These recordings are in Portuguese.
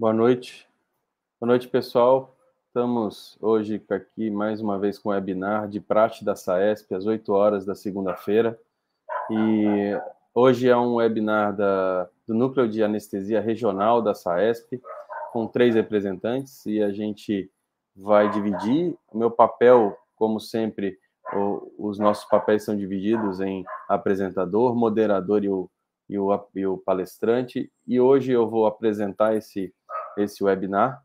Boa noite. Boa noite, pessoal. Estamos hoje aqui mais uma vez com o webinar de praxe da SAESP, às 8 horas da segunda-feira. E hoje é um webinar da, do Núcleo de Anestesia Regional da SAESP, com três representantes, e a gente vai dividir. O meu papel, como sempre, o, os nossos papéis são divididos em apresentador, moderador e o, e o, e o palestrante. E hoje eu vou apresentar esse, esse webinar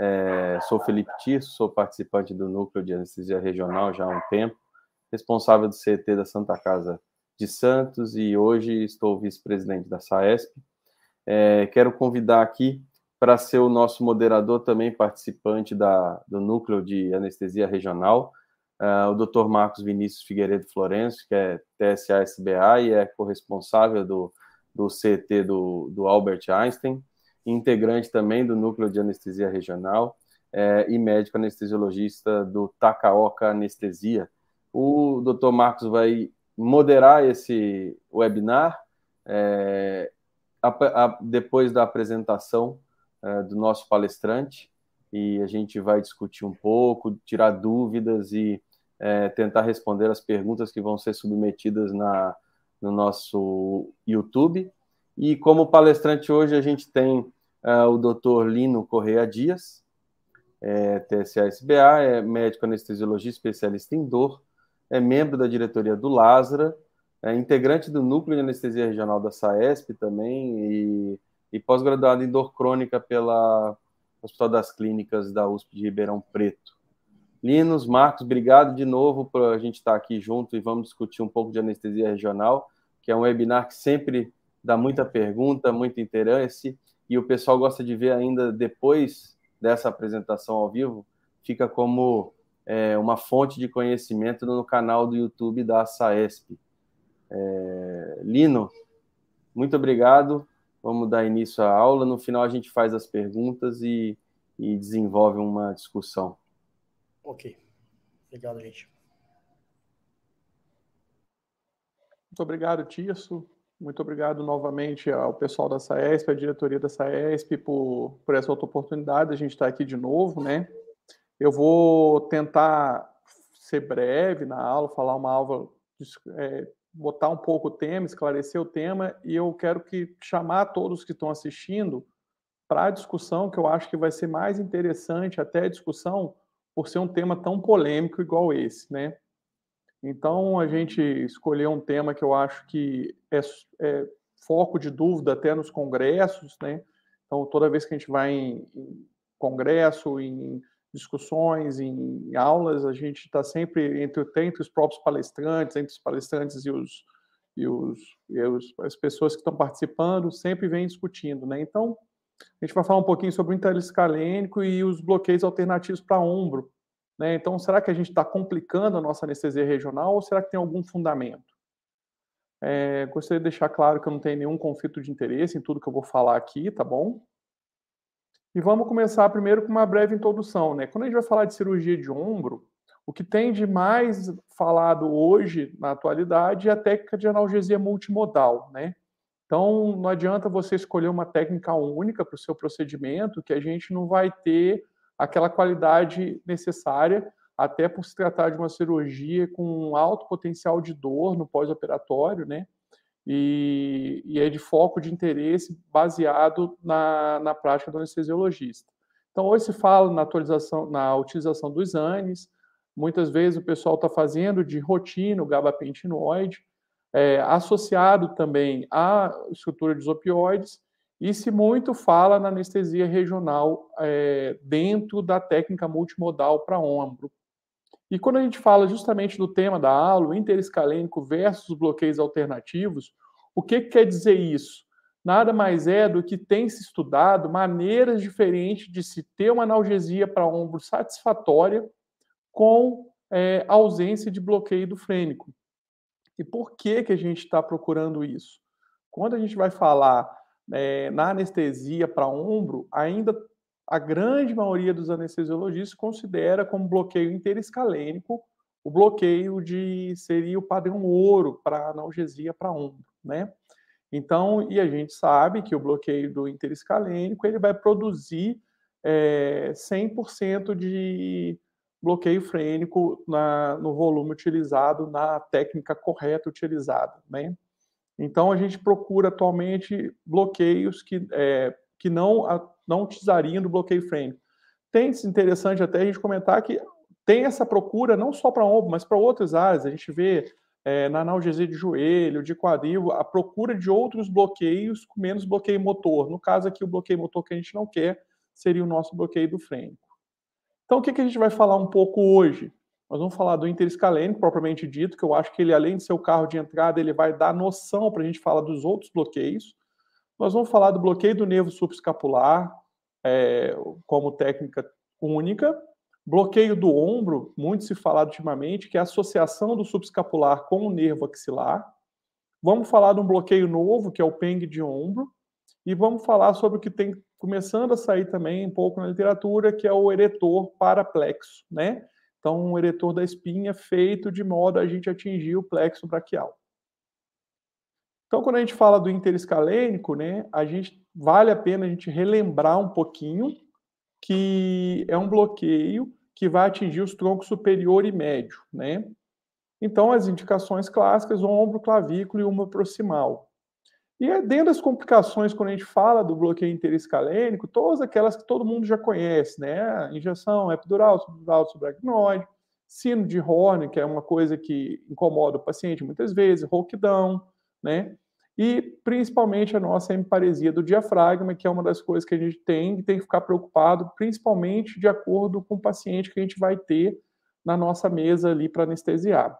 é, sou Felipe Tirso, sou participante do Núcleo de Anestesia Regional já há um tempo, responsável do CT da Santa Casa de Santos e hoje estou vice-presidente da SAESP. É, quero convidar aqui para ser o nosso moderador também participante da, do Núcleo de Anestesia Regional, uh, o Dr. Marcos Vinícius Figueiredo Florencio, que é TSA-SBA e é corresponsável do, do CT do, do Albert Einstein integrante também do Núcleo de Anestesia Regional é, e médico anestesiologista do Takaoka Anestesia. O Dr. Marcos vai moderar esse webinar é, a, a, depois da apresentação é, do nosso palestrante e a gente vai discutir um pouco, tirar dúvidas e é, tentar responder as perguntas que vão ser submetidas na, no nosso YouTube. E como palestrante hoje a gente tem uh, o doutor Lino Correia Dias, é, TSA-SBA, é médico anestesiologista especialista em dor, é membro da diretoria do Lázara, é integrante do Núcleo de Anestesia Regional da SAESP também e, e pós-graduado em dor crônica pela Hospital das Clínicas da USP de Ribeirão Preto. Linos, Marcos, obrigado de novo por a gente estar aqui junto e vamos discutir um pouco de anestesia regional, que é um webinar que sempre dá muita pergunta, muito interesse e o pessoal gosta de ver ainda depois dessa apresentação ao vivo, fica como é, uma fonte de conhecimento no canal do YouTube da SAESP. É, Lino, muito obrigado. Vamos dar início à aula. No final, a gente faz as perguntas e, e desenvolve uma discussão. Ok. Obrigado, gente. Muito obrigado, Tirso. Muito obrigado novamente ao pessoal da SAESP, à diretoria da SAESP, por, por essa outra oportunidade. A gente está aqui de novo, né? Eu vou tentar ser breve na aula, falar uma aula, é, botar um pouco o tema, esclarecer o tema, e eu quero que chamar todos que estão assistindo para a discussão, que eu acho que vai ser mais interessante até a discussão, por ser um tema tão polêmico igual esse, né? Então, a gente escolheu um tema que eu acho que é, é foco de dúvida até nos congressos, né? Então, toda vez que a gente vai em, em congresso, em discussões, em aulas, a gente está sempre entre, entre os próprios palestrantes, entre os palestrantes e, os, e, os, e os, as pessoas que estão participando, sempre vem discutindo, né? Então, a gente vai falar um pouquinho sobre o interiscalênico e os bloqueios alternativos para ombro, né? Então, será que a gente está complicando a nossa anestesia regional ou será que tem algum fundamento? É, gostaria de deixar claro que eu não tenho nenhum conflito de interesse em tudo que eu vou falar aqui, tá bom? E vamos começar primeiro com uma breve introdução. Né? Quando a gente vai falar de cirurgia de ombro, o que tem de mais falado hoje, na atualidade, é a técnica de analgesia multimodal. Né? Então, não adianta você escolher uma técnica única para o seu procedimento, que a gente não vai ter aquela qualidade necessária, até por se tratar de uma cirurgia com alto potencial de dor no pós-operatório, né? E, e, é de foco de interesse baseado na, na prática do anestesiologista. Então, hoje se fala na, atualização, na utilização dos ANES, muitas vezes o pessoal está fazendo de rotina o gabapentinoide, é, associado também à estrutura dos opioides, e se muito fala na anestesia regional é, dentro da técnica multimodal para ombro. E quando a gente fala justamente do tema da aula, interescalênico versus bloqueios alternativos, o que, que quer dizer isso? Nada mais é do que tem se estudado maneiras diferentes de se ter uma analgesia para ombro satisfatória com é, ausência de bloqueio do frênico. E por que, que a gente está procurando isso? Quando a gente vai falar é, na anestesia para ombro, ainda a grande maioria dos anestesiologistas considera como bloqueio interescalênico o bloqueio de seria o padrão ouro para analgesia para ombro, né? Então, e a gente sabe que o bloqueio do interescalênico ele vai produzir é, 100% de bloqueio frênico na, no volume utilizado, na técnica correta utilizada. Né? Então, a gente procura atualmente bloqueios que, é, que não, não utilizariam do bloqueio frênico. Tem interessante até a gente comentar que tem essa procura não só para ombro, mas para outras áreas. A gente vê é, na analgesia de joelho, de quadril, a procura de outros bloqueios com menos bloqueio motor. No caso aqui, o bloqueio motor que a gente não quer seria o nosso bloqueio do frênico. Então, o que, que a gente vai falar um pouco hoje? Nós vamos falar do interescalênico, propriamente dito, que eu acho que ele, além de ser o carro de entrada, ele vai dar noção para a gente falar dos outros bloqueios. Nós vamos falar do bloqueio do nervo subescapular, é, como técnica única. Bloqueio do ombro, muito se falado ultimamente, que é a associação do subescapular com o nervo axilar. Vamos falar de um bloqueio novo, que é o PENG de ombro. E vamos falar sobre o que tem começando a sair também um pouco na literatura, que é o eretor paraplexo, né? Então, um eretor da espinha feito de modo a gente atingir o plexo braquial. Então, quando a gente fala do interescalênico, né, a gente vale a pena a gente relembrar um pouquinho que é um bloqueio que vai atingir os troncos superior e médio, né? Então, as indicações clássicas, ombro, clavículo e uma proximal. E é dentro das complicações, quando a gente fala do bloqueio interescalênico, todas aquelas que todo mundo já conhece, né? Injeção epidural, subdural, subaracnoide, sino de Horn, que é uma coisa que incomoda o paciente muitas vezes, rouquidão, né? E principalmente a nossa hemiparesia do diafragma, que é uma das coisas que a gente tem e tem que ficar preocupado, principalmente de acordo com o paciente que a gente vai ter na nossa mesa ali para anestesiar,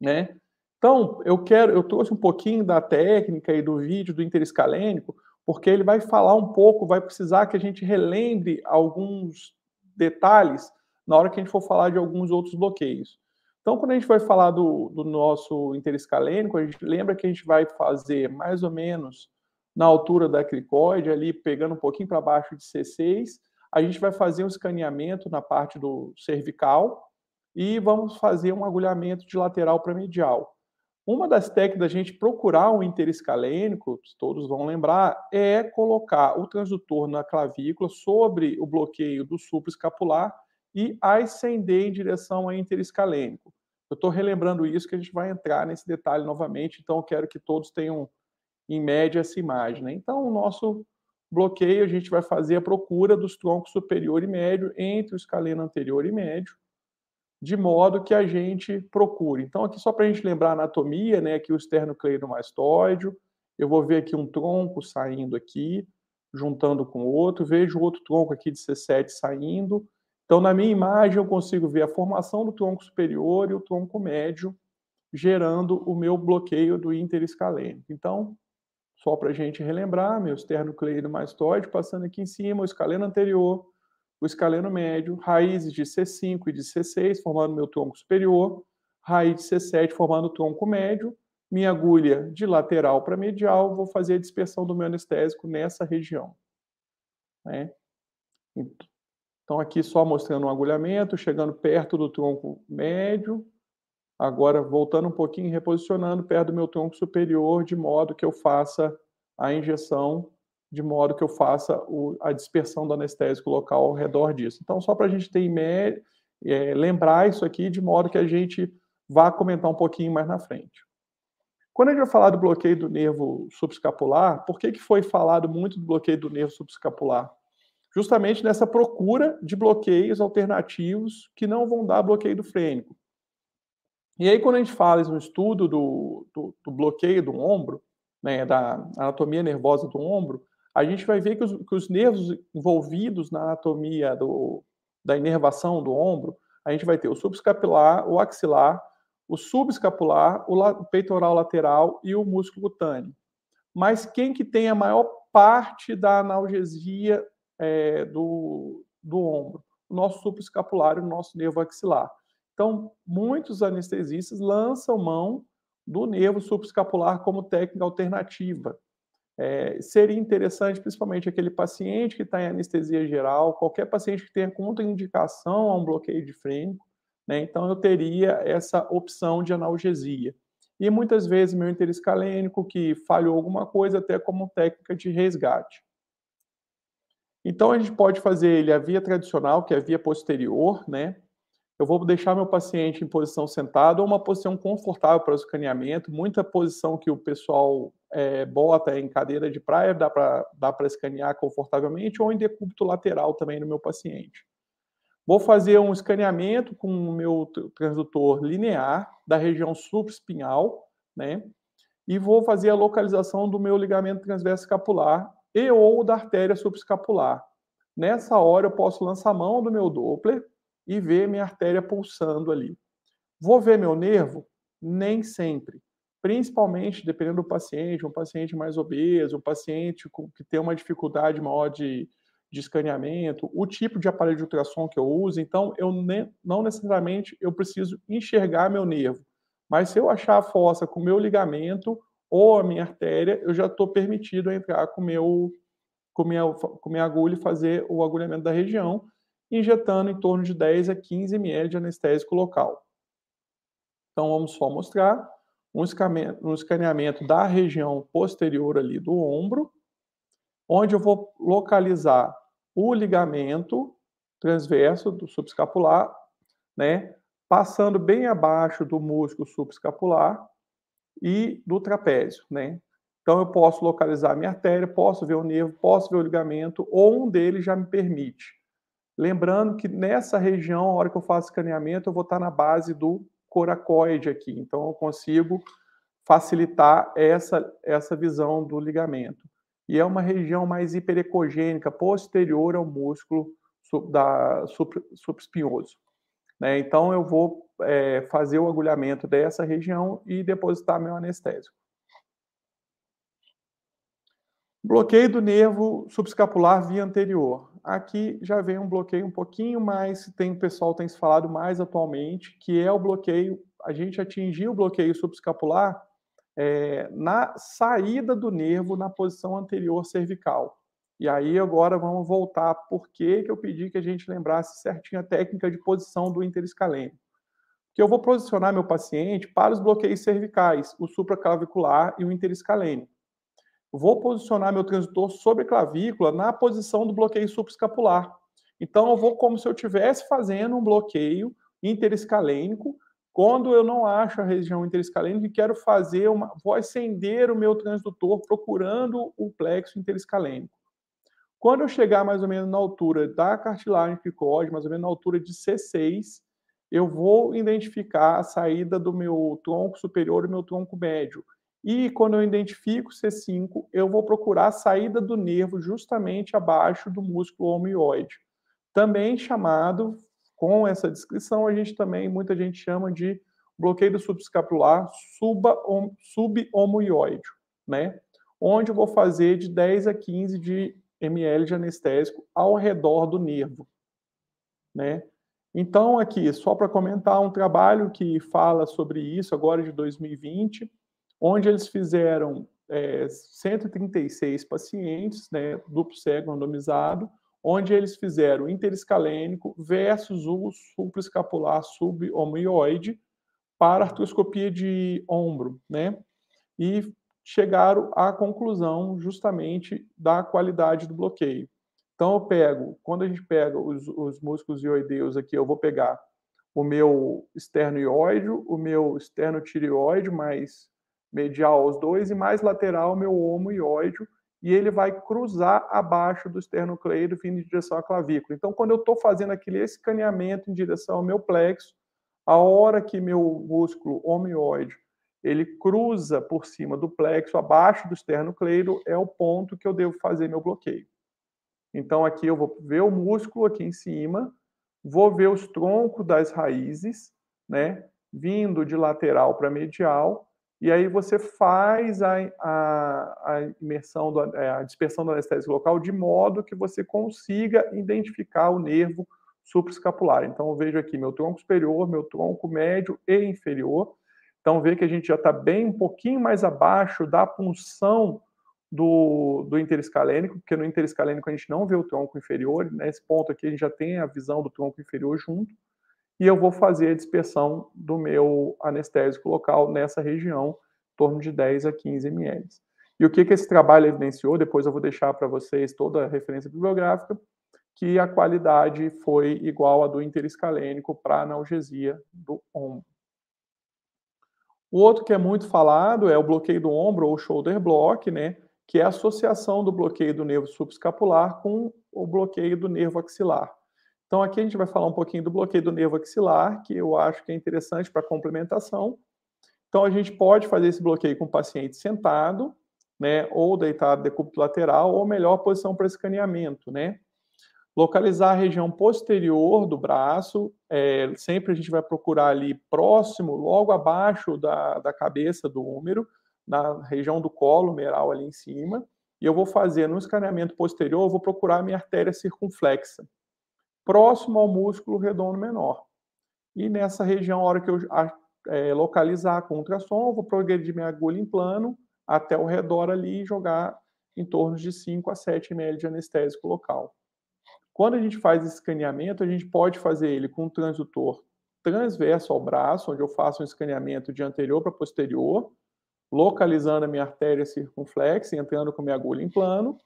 né? Então, eu quero, eu trouxe um pouquinho da técnica e do vídeo do interescalênico, porque ele vai falar um pouco, vai precisar que a gente relembre alguns detalhes na hora que a gente for falar de alguns outros bloqueios. Então, quando a gente vai falar do, do nosso interescalênico, a gente lembra que a gente vai fazer mais ou menos na altura da cricoide, ali pegando um pouquinho para baixo de C6, a gente vai fazer um escaneamento na parte do cervical e vamos fazer um agulhamento de lateral para medial. Uma das técnicas da gente procurar um interescalênico, todos vão lembrar, é colocar o transdutor na clavícula sobre o bloqueio do supraescapular e ascender em direção ao interescalênico. Eu estou relembrando isso que a gente vai entrar nesse detalhe novamente, então eu quero que todos tenham em média essa imagem. Né? Então, o nosso bloqueio, a gente vai fazer a procura dos troncos superior e médio entre o escaleno anterior e médio, de modo que a gente procure. Então, aqui só para a gente lembrar a anatomia, né? Aqui o esternocleidomastoide, eu vou ver aqui um tronco saindo aqui, juntando com o outro, vejo outro tronco aqui de C7 saindo. Então, na minha imagem, eu consigo ver a formação do tronco superior e o tronco médio, gerando o meu bloqueio do interescalênico. Então, só para a gente relembrar, meu esternocleidomastoide passando aqui em cima, o escaleno anterior, o escaleno médio, raízes de C5 e de C6, formando meu tronco superior, raiz de C7 formando o tronco médio, minha agulha de lateral para medial, vou fazer a dispersão do meu anestésico nessa região. Né? Então, aqui só mostrando um agulhamento, chegando perto do tronco médio, agora voltando um pouquinho, reposicionando perto do meu tronco superior, de modo que eu faça a injeção de modo que eu faça o, a dispersão do anestésico local ao redor disso. Então, só para a gente ter é, lembrar isso aqui, de modo que a gente vá comentar um pouquinho mais na frente. Quando a gente vai falar do bloqueio do nervo subescapular, por que, que foi falado muito do bloqueio do nervo subescapular? Justamente nessa procura de bloqueios alternativos que não vão dar bloqueio do frênico. E aí, quando a gente fala um estudo do, do, do bloqueio do ombro, né, da anatomia nervosa do ombro, a gente vai ver que os, que os nervos envolvidos na anatomia do, da inervação do ombro, a gente vai ter o subescapular, o axilar, o subescapular, o, o peitoral lateral e o músculo cutâneo. Mas quem que tem a maior parte da analgesia é, do, do ombro? O nosso subescapular e o nosso nervo axilar. Então, muitos anestesistas lançam mão do nervo subescapular como técnica alternativa. É, seria interessante, principalmente aquele paciente que está em anestesia geral, qualquer paciente que tenha contraindicação a um bloqueio de frênico, né, então eu teria essa opção de analgesia. e muitas vezes meu interescalênico que falhou alguma coisa até como técnica de resgate. Então a gente pode fazer ele a via tradicional, que é a via posterior, né? Eu vou deixar meu paciente em posição sentada ou uma posição confortável para o escaneamento. Muita posição que o pessoal é, bota em cadeira de praia dá para dá escanear confortavelmente ou em decúbito lateral também no meu paciente. Vou fazer um escaneamento com o meu transdutor linear da região supraespinhal, né? E vou fazer a localização do meu ligamento transverso escapular e ou da artéria subescapular. Nessa hora eu posso lançar a mão do meu Doppler e ver minha artéria pulsando ali. Vou ver meu nervo? Nem sempre. Principalmente dependendo do paciente, um paciente mais obeso, um paciente que tem uma dificuldade maior de, de escaneamento, o tipo de aparelho de ultrassom que eu uso. Então, eu ne, não necessariamente eu preciso enxergar meu nervo. Mas se eu achar a fossa com o meu ligamento ou a minha artéria, eu já estou permitido entrar com, meu, com, minha, com minha agulha e fazer o agulhamento da região, injetando em torno de 10 a 15 ml de anestésico local. Então, vamos só mostrar um escaneamento, da região posterior ali do ombro, onde eu vou localizar o ligamento transverso do subescapular, né, passando bem abaixo do músculo subescapular, e do trapézio, né? Então eu posso localizar minha artéria, posso ver o nervo, posso ver o ligamento, ou um deles já me permite. Lembrando que nessa região, a hora que eu faço escaneamento, eu vou estar na base do coracoide aqui. Então eu consigo facilitar essa, essa visão do ligamento. E é uma região mais hiperecogênica, posterior ao músculo da subespinhoso. Né? Então, eu vou é, fazer o agulhamento dessa região e depositar meu anestésico. Bloqueio do nervo subescapular via anterior. Aqui já vem um bloqueio um pouquinho mais, tem o pessoal tem se falado mais atualmente, que é o bloqueio, a gente atingiu o bloqueio subescapular é, na saída do nervo na posição anterior cervical. E aí agora vamos voltar por que eu pedi que a gente lembrasse certinho a técnica de posição do interescalênico. Que eu vou posicionar meu paciente para os bloqueios cervicais, o supraclavicular e o interescalênico. Vou posicionar meu transdutor sobre clavícula na posição do bloqueio supraescapular. Então eu vou como se eu estivesse fazendo um bloqueio interescalênico quando eu não acho a região interescalênica e quero fazer uma, vou acender o meu transdutor procurando o plexo interescalênico. Quando eu chegar mais ou menos na altura da cartilagem picóide, mais ou menos na altura de C6, eu vou identificar a saída do meu tronco superior e meu tronco médio. E quando eu identifico C5, eu vou procurar a saída do nervo justamente abaixo do músculo homioide. Também chamado, com essa descrição, a gente também, muita gente chama de bloqueio do subescapular subhomioide, né? Onde eu vou fazer de 10 a 15 de ml de anestésico ao redor do nervo, né? Então, aqui, só para comentar, um trabalho que fala sobre isso, agora de 2020, onde eles fizeram é, 136 pacientes, né, duplo cego randomizado, onde eles fizeram interescalênico versus o supraescapular subhomioide para artroscopia de ombro, né? E chegaram à conclusão justamente da qualidade do bloqueio. Então, eu pego, quando a gente pega os, os músculos ioideus aqui, eu vou pegar o meu esternoióide, o meu esternotireoide, mais medial aos dois, e mais lateral meu homoioide, e ele vai cruzar abaixo do esternocleido, vindo em direção à clavícula. Então, quando eu estou fazendo aquele escaneamento em direção ao meu plexo, a hora que meu músculo homoioide ele cruza por cima do plexo, abaixo do esternocleido, é o ponto que eu devo fazer meu bloqueio. Então, aqui eu vou ver o músculo aqui em cima, vou ver os troncos das raízes, né, vindo de lateral para medial, e aí você faz a, a, a imersão, do, é, a dispersão do anestésico local de modo que você consiga identificar o nervo supraescapular. Então, eu vejo aqui meu tronco superior, meu tronco médio e inferior, então, vê que a gente já está bem um pouquinho mais abaixo da punção do, do interescalênico, porque no interescalênico a gente não vê o tronco inferior, nesse ponto aqui a gente já tem a visão do tronco inferior junto. E eu vou fazer a dispersão do meu anestésico local nessa região, em torno de 10 a 15 ml. E o que, que esse trabalho evidenciou? Depois eu vou deixar para vocês toda a referência bibliográfica, que a qualidade foi igual à do interescalênico para analgesia do ombro. O outro que é muito falado é o bloqueio do ombro ou shoulder block, né? Que é a associação do bloqueio do nervo subescapular com o bloqueio do nervo axilar. Então aqui a gente vai falar um pouquinho do bloqueio do nervo axilar, que eu acho que é interessante para complementação. Então a gente pode fazer esse bloqueio com o paciente sentado, né, ou deitado decúbito lateral, ou melhor posição para escaneamento, né? Localizar a região posterior do braço, é, sempre a gente vai procurar ali próximo, logo abaixo da, da cabeça do úmero, na região do colo meral ali em cima, e eu vou fazer no escaneamento posterior, eu vou procurar a minha artéria circunflexa, próximo ao músculo redondo menor. E nessa região, a hora que eu é, localizar com ultrassom, eu vou progredir minha agulha em plano até o redor ali e jogar em torno de 5 a 7 ml de anestésico local. Quando a gente faz esse escaneamento, a gente pode fazer ele com um transdutor transverso ao braço, onde eu faço um escaneamento de anterior para posterior, localizando a minha artéria circunflexa, entrando com minha agulha em plano,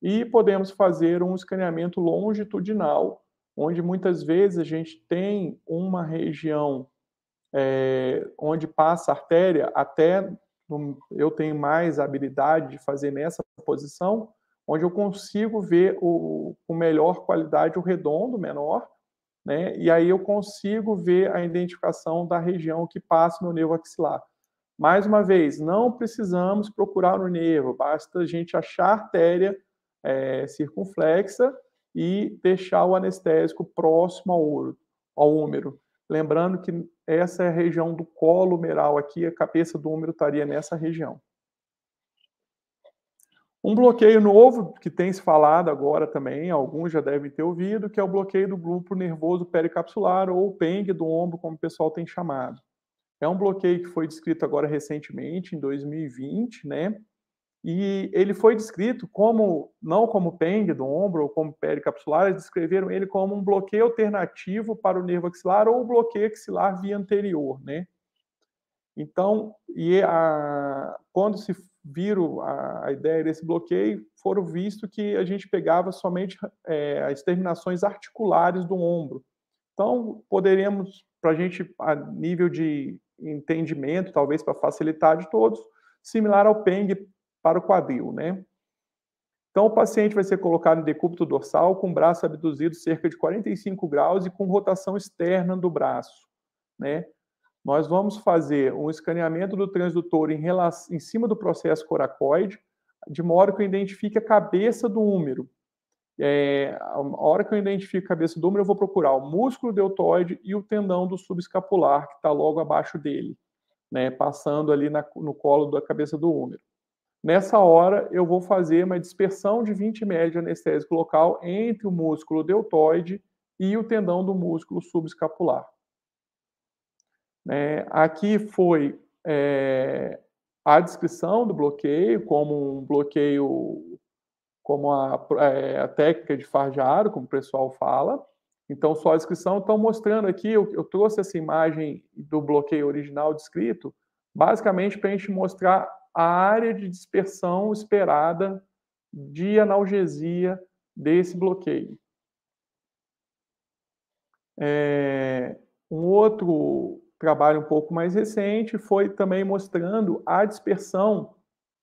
e podemos fazer um escaneamento longitudinal, onde muitas vezes a gente tem uma região é, onde passa a artéria, até eu tenho mais habilidade de fazer nessa posição, onde eu consigo ver o, melhor qualidade o redondo menor, né? E aí eu consigo ver a identificação da região que passa meu nervo axilar. Mais uma vez, não precisamos procurar o nervo, basta a gente achar a artéria é, circunflexa e deixar o anestésico próximo ao, ouro, ao úmero. Lembrando que essa é a região do colo humeral aqui, a cabeça do úmero estaria nessa região. Um bloqueio novo que tem se falado agora também, alguns já devem ter ouvido, que é o bloqueio do grupo nervoso pericapsular ou PENG do ombro, como o pessoal tem chamado. É um bloqueio que foi descrito agora recentemente, em 2020, né? E ele foi descrito como, não como PENG do ombro ou como pericapsular, eles descreveram ele como um bloqueio alternativo para o nervo axilar ou bloqueio axilar via anterior, né? Então, e a, quando se viram a, a, ideia desse bloqueio, foram visto que a gente pegava somente é, as terminações articulares do ombro. Então, poderíamos, para a gente, a nível de entendimento, talvez para facilitar de todos, similar ao PENG para o quadril, né? Então, o paciente vai ser colocado em decúbito dorsal com o braço abduzido cerca de 45 graus e com rotação externa do braço, né? nós vamos fazer um escaneamento do transdutor em, relação, em cima do processo coracoide, de modo que eu identifique a cabeça do úmero. É, a hora que eu identifico a cabeça do úmero, eu vou procurar o músculo deltoide e o tendão do subescapular, que está logo abaixo dele, né, passando ali na, no colo da cabeça do úmero. Nessa hora, eu vou fazer uma dispersão de 20 ml de anestésico local entre o músculo deltoide e o tendão do músculo subescapular. Né? Aqui foi é, a descrição do bloqueio, como um bloqueio, como a, é, a técnica de Farjaro, como o pessoal fala. Então, só a descrição. Estão mostrando aqui, eu, eu trouxe essa imagem do bloqueio original descrito, basicamente para a gente mostrar a área de dispersão esperada de analgesia desse bloqueio. É, um outro trabalho um pouco mais recente foi também mostrando a dispersão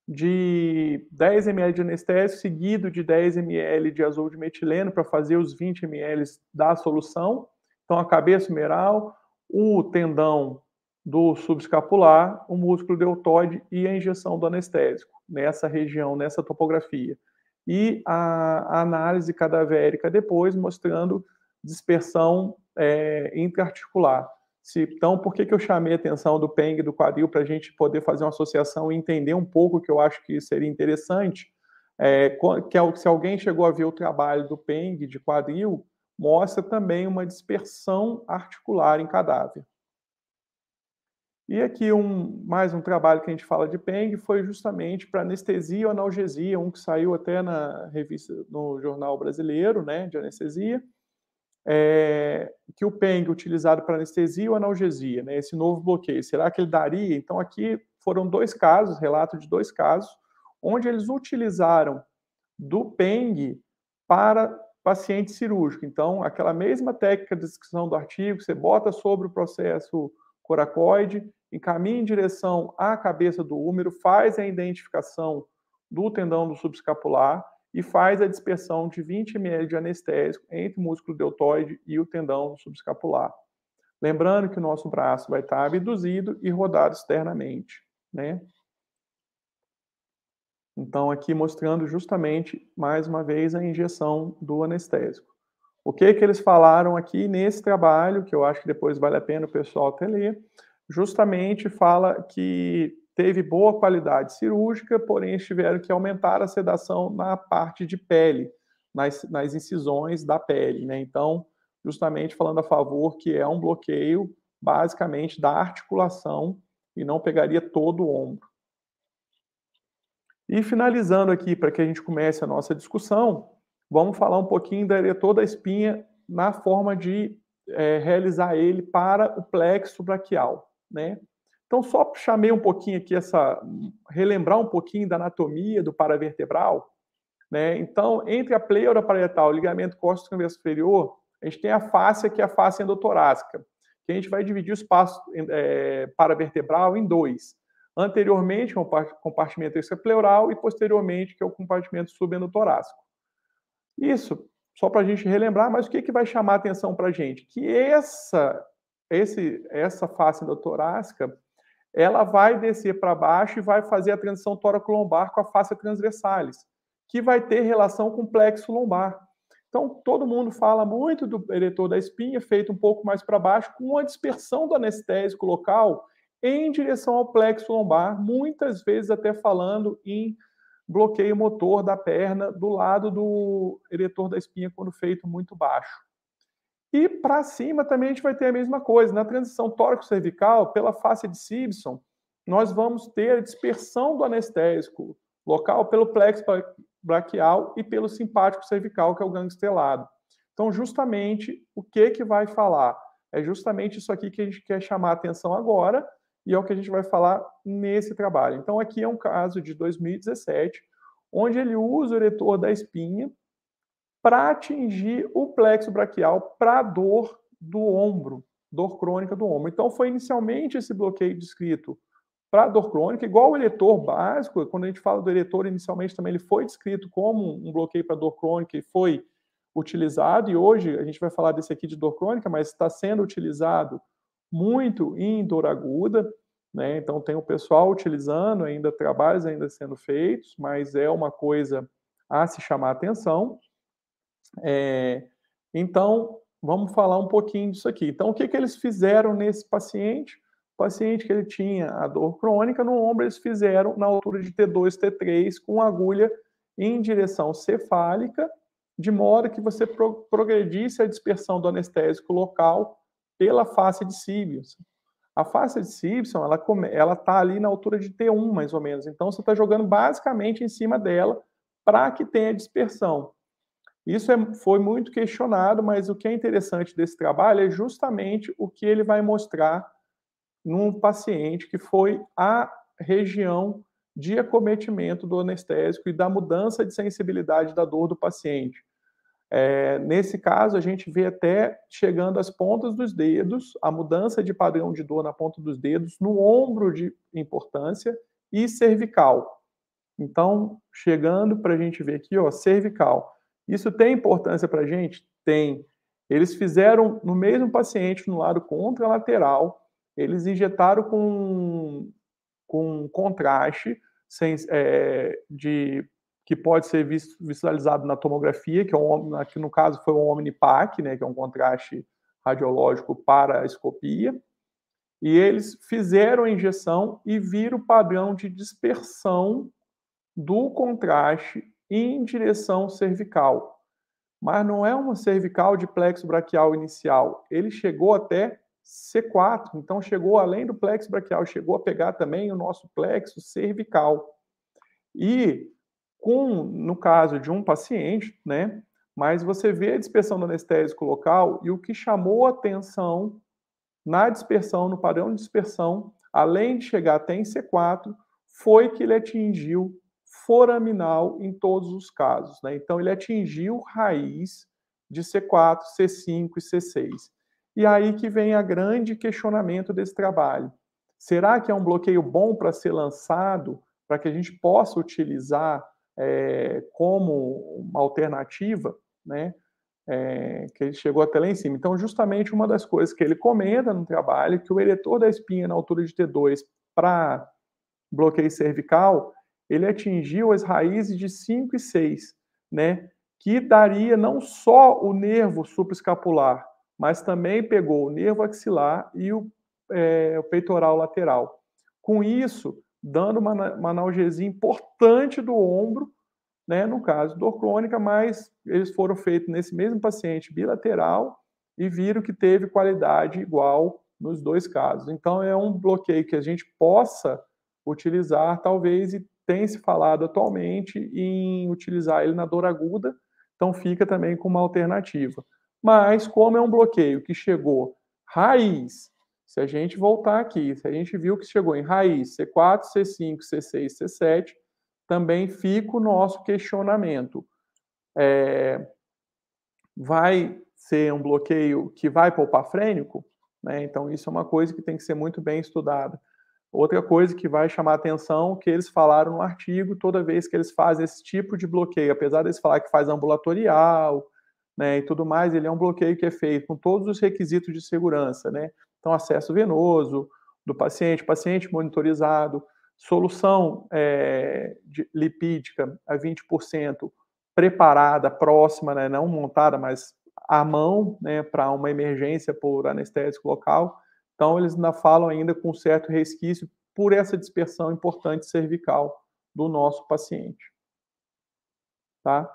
de 10 ml de anestésico seguido de 10 ml de azul de metileno para fazer os 20 ml da solução. Então, a cabeça humeral, o tendão do subescapular, o músculo deltoide e a injeção do anestésico nessa região, nessa topografia. E a, a análise cadavérica depois mostrando dispersão é, intraarticular. Se, então, por que, que eu chamei a atenção do PENG do quadril para a gente poder fazer uma associação e entender um pouco que eu acho que seria interessante? É, que se alguém chegou a ver o trabalho do PENG de quadril, mostra também uma dispersão articular em cadáver. E aqui um, mais um trabalho que a gente fala de PENG foi justamente para anestesia ou analgesia, um que saiu até na revista, no jornal brasileiro, né, de anestesia, é, que o PENG utilizado para anestesia ou analgesia, né, esse novo bloqueio, será que ele daria? Então, aqui foram dois casos, relato de dois casos, onde eles utilizaram do PENG para paciente cirúrgico. Então, aquela mesma técnica de descrição do artigo, você bota sobre o processo coracoide, encaminha em direção à cabeça do úmero, faz a identificação do tendão do subescapular e faz a dispersão de 20 ml de anestésico entre o músculo deltoide e o tendão subescapular. Lembrando que o nosso braço vai estar abduzido e rodado externamente, né? Então, aqui mostrando justamente, mais uma vez, a injeção do anestésico. O que que eles falaram aqui nesse trabalho, que eu acho que depois vale a pena o pessoal até ler, justamente fala que teve boa qualidade cirúrgica, porém tiveram que aumentar a sedação na parte de pele, nas, nas incisões da pele, né? Então, justamente falando a favor que é um bloqueio basicamente da articulação e não pegaria todo o ombro. E finalizando aqui, para que a gente comece a nossa discussão, vamos falar um pouquinho da eretor da espinha na forma de é, realizar ele para o plexo braquial, né? Então, só chamei um pouquinho aqui essa, relembrar um pouquinho da anatomia do paravertebral, né? Então, entre a pleura parietal e o ligamento cóccix transverso superior, a gente tem a face que é a face endotorácica, que a gente vai dividir o espaço é, paravertebral em dois. Anteriormente, o compartimento extrapleural e posteriormente, que é o compartimento subendotorácico. Isso, só para a gente relembrar, mas o que, que vai chamar a atenção para a gente? Que essa, esse, essa face endotorácica ela vai descer para baixo e vai fazer a transição tóraco-lombar com a face transversalis, que vai ter relação com o plexo lombar. Então, todo mundo fala muito do eretor da espinha, feito um pouco mais para baixo, com a dispersão do anestésico local em direção ao plexo lombar, muitas vezes até falando em bloqueio motor da perna do lado do eretor da espinha quando feito muito baixo. E para cima também a gente vai ter a mesma coisa. Na transição tóraco-cervical, pela face de Simpson, nós vamos ter a dispersão do anestésico local pelo plexo braquial e pelo simpático cervical, que é o gangue estelado. Então, justamente, o que que vai falar? É justamente isso aqui que a gente quer chamar a atenção agora, e é o que a gente vai falar nesse trabalho. Então, aqui é um caso de 2017, onde ele usa o eretor da espinha para atingir o plexo braquial para dor do ombro, dor crônica do ombro. Então, foi inicialmente esse bloqueio descrito para dor crônica, igual o eretor básico, quando a gente fala do eretor, inicialmente também ele foi descrito como um bloqueio para dor crônica e foi utilizado, e hoje a gente vai falar desse aqui de dor crônica, mas está sendo utilizado muito em dor aguda, né? Então tem o pessoal utilizando, ainda trabalhos ainda sendo feitos, mas é uma coisa a se chamar atenção. É, então, vamos falar um pouquinho disso aqui. Então, o que, que eles fizeram nesse paciente? O paciente que ele tinha a dor crônica no ombro, eles fizeram na altura de T2, T3, com agulha em direção cefálica, de modo que você pro progredisse a dispersão do anestésico local pela face de Sibson. A face de Sibson, ela ela está ali na altura de T1, mais ou menos. Então, você está jogando basicamente em cima dela para que tenha dispersão. Isso é, foi muito questionado, mas o que é interessante desse trabalho é justamente o que ele vai mostrar num paciente que foi a região de acometimento do anestésico e da mudança de sensibilidade da dor do paciente. É, nesse caso, a gente vê até chegando às pontas dos dedos, a mudança de padrão de dor na ponta dos dedos, no ombro de importância e cervical. Então, chegando para a gente ver aqui, ó, cervical. Isso tem importância para a gente? Tem. Eles fizeram no mesmo paciente, no lado contralateral, eles injetaram com, com contraste sem, é, de, que pode ser visualizado na tomografia, que, é um, aqui no caso foi um Omnipac, né, que é um contraste radiológico para a escopia, e eles fizeram a injeção e viram o padrão de dispersão do contraste em direção cervical. Mas não é uma cervical de plexo braquial inicial. Ele chegou até C4, então chegou além do plexo braquial, chegou a pegar também o nosso plexo cervical. E com no caso de um paciente, né, mas você vê a dispersão do anestésico local e o que chamou atenção na dispersão, no padrão de dispersão, além de chegar até em C4, foi que ele atingiu foraminal em todos os casos. Né? Então, ele atingiu raiz de C4, C5 e C6. E aí que vem a grande questionamento desse trabalho. Será que é um bloqueio bom para ser lançado, para que a gente possa utilizar é, como uma alternativa? né? É, que ele chegou até lá em cima. Então, justamente uma das coisas que ele comenta no trabalho é que o eretor da espinha na altura de T2 para bloqueio cervical, ele atingiu as raízes de 5 e 6, né? Que daria não só o nervo supraescapular, mas também pegou o nervo axilar e o, é, o peitoral lateral. Com isso, dando uma, uma analgesia importante do ombro né, no caso dor crônica, mas eles foram feitos nesse mesmo paciente bilateral e viram que teve qualidade igual nos dois casos. Então, é um bloqueio que a gente possa utilizar, talvez, e tem se falado atualmente em utilizar ele na dor aguda, então fica também com uma alternativa. Mas, como é um bloqueio que chegou raiz, se a gente voltar aqui, se a gente viu que chegou em raiz C4, C5, C6, C7, também fica o nosso questionamento. É, vai ser um bloqueio que vai poupar frênico? Né? Então, isso é uma coisa que tem que ser muito bem estudada. Outra coisa que vai chamar atenção, que eles falaram no artigo, toda vez que eles fazem esse tipo de bloqueio, apesar de eles falar que faz ambulatorial né, e tudo mais, ele é um bloqueio que é feito com todos os requisitos de segurança. Né? Então, acesso venoso do paciente, paciente monitorizado, solução é, lipídica a 20% preparada, próxima, né, não montada, mas à mão, né, para uma emergência por anestésico local. Então, eles ainda falam ainda com certo resquício por essa dispersão importante cervical do nosso paciente. Tá?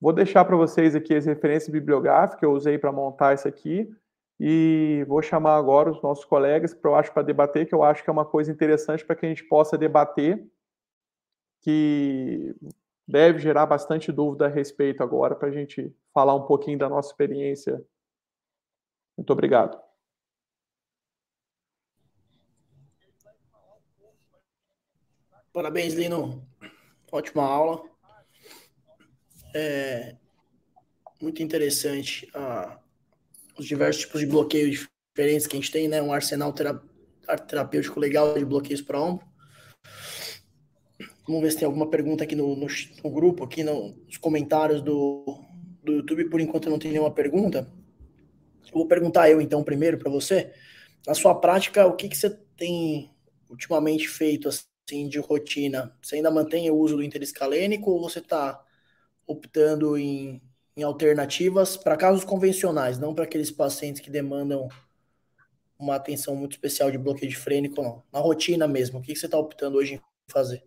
Vou deixar para vocês aqui as referências bibliográficas que eu usei para montar isso aqui. E vou chamar agora os nossos colegas para eu acho para debater, que eu acho que é uma coisa interessante para que a gente possa debater, que deve gerar bastante dúvida a respeito agora para a gente falar um pouquinho da nossa experiência. Muito obrigado. Parabéns, Lino. Ótima aula. É muito interessante a, os diversos tipos de bloqueios diferentes que a gente tem, né? Um arsenal terapêutico legal de bloqueios para ombro. Vamos ver se tem alguma pergunta aqui no, no, no grupo, aqui no, nos comentários do, do YouTube. Por enquanto não tem nenhuma pergunta. vou perguntar eu então primeiro para você. Na sua prática, o que, que você tem ultimamente feito assim de rotina? Você ainda mantém o uso do interescalênico ou você está optando em em alternativas para casos convencionais, não para aqueles pacientes que demandam uma atenção muito especial de bloqueio de frênico, não. Na rotina mesmo, o que você está optando hoje em fazer?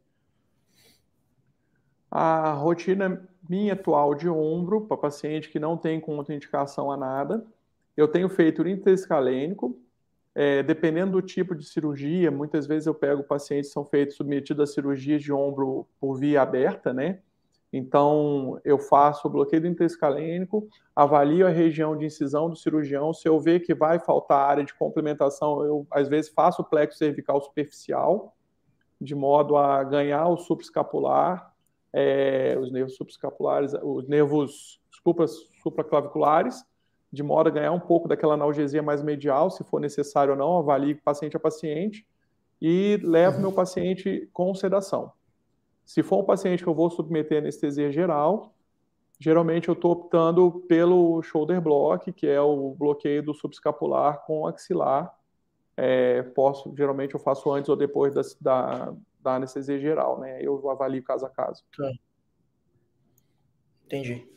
A rotina minha atual de ombro, para paciente que não tem contraindicação a nada, eu tenho feito o interescalênico, é, dependendo do tipo de cirurgia, muitas vezes eu pego pacientes que são feitos submetidos a cirurgias de ombro por via aberta, né? Então, eu faço o bloqueio do interscalênico, avalio a região de incisão do cirurgião. Se eu ver que vai faltar área de complementação, eu às vezes faço o plexo cervical superficial, de modo a ganhar o supraescapular, é, os nervos supraescapulares, os nervos, desculpa, supraclaviculares, de modo a ganhar um pouco daquela analgesia mais medial, se for necessário ou não, avalio paciente a paciente e levo meu paciente com sedação. Se for um paciente que eu vou submeter a anestesia geral, geralmente eu estou optando pelo shoulder block, que é o bloqueio do subescapular com axilar. É, posso, geralmente eu faço antes ou depois da, da, da anestesia geral, né? Eu avalio caso a caso. Tá. Entendi.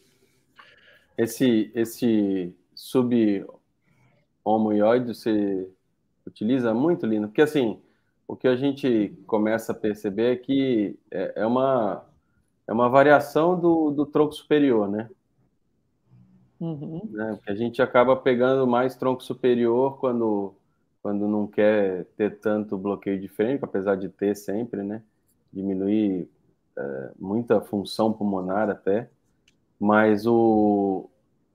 Esse, esse sub-homoioide você utiliza muito, Lino? Porque assim, o que a gente começa a perceber é que é, é uma, é uma variação do, do tronco superior, né? Uhum. né? Porque a gente acaba pegando mais tronco superior quando, quando não quer ter tanto bloqueio de frênico, apesar de ter sempre, né? Diminuir é, muita função pulmonar até. Mas o,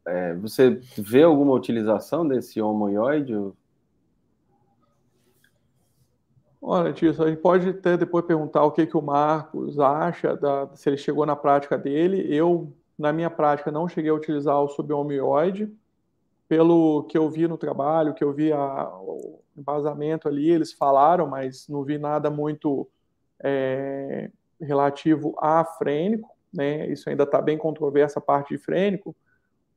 é, você vê alguma utilização desse homoioide? Olha, Tio, a gente pode até depois perguntar o que, que o Marcos acha, da, se ele chegou na prática dele. Eu, na minha prática, não cheguei a utilizar o subhomoioide. Pelo que eu vi no trabalho, que eu vi a, o embasamento ali, eles falaram, mas não vi nada muito é, relativo a frênico. Né? Isso ainda está bem controverso, a parte de frênico.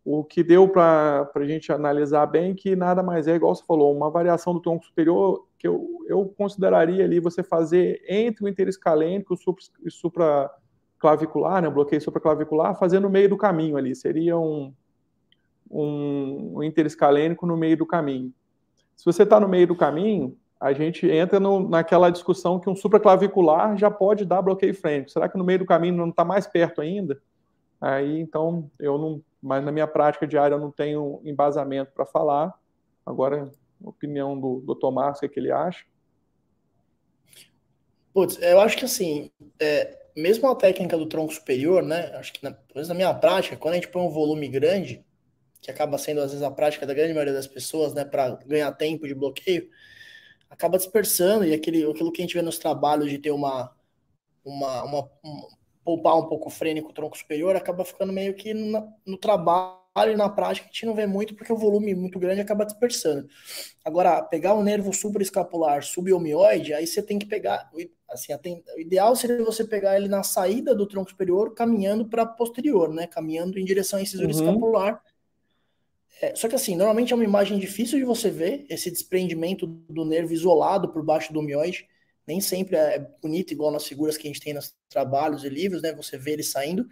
O que deu para a gente analisar bem que nada mais é, igual você falou, uma variação do tronco superior que eu, eu consideraria ali você fazer entre o interescalênico e o supraclavicular, né, bloqueio supraclavicular, fazer no meio do caminho ali. Seria um, um, um interescalênico no meio do caminho. Se você está no meio do caminho, a gente entra no, naquela discussão que um supraclavicular já pode dar bloqueio frênico. Será que no meio do caminho não está mais perto ainda? Aí, então, eu não mas na minha prática diária eu não tenho embasamento para falar. Agora, opinião do, do Tomás, o que, é que ele acha? Putz, eu acho que assim, é, mesmo a técnica do tronco superior, né? Acho que, na, pelo menos na minha prática, quando a gente põe um volume grande, que acaba sendo às vezes a prática da grande maioria das pessoas, né, para ganhar tempo de bloqueio, acaba dispersando e aquele, aquilo que a gente vê nos trabalhos de ter uma, uma, uma, poupar um pouco o frênico, o tronco superior, acaba ficando meio que no, no trabalho e na prática a gente não vê muito porque o volume muito grande acaba dispersando. Agora, pegar o nervo supraescapular subomioide, aí você tem que pegar, assim, o ideal seria você pegar ele na saída do tronco superior, caminhando para posterior, né? Caminhando em direção à incisura uhum. escapular. É, só que assim, normalmente é uma imagem difícil de você ver esse desprendimento do nervo isolado por baixo do omioide nem sempre é bonito, igual nas figuras que a gente tem nos trabalhos e livros, né? Você vê ele saindo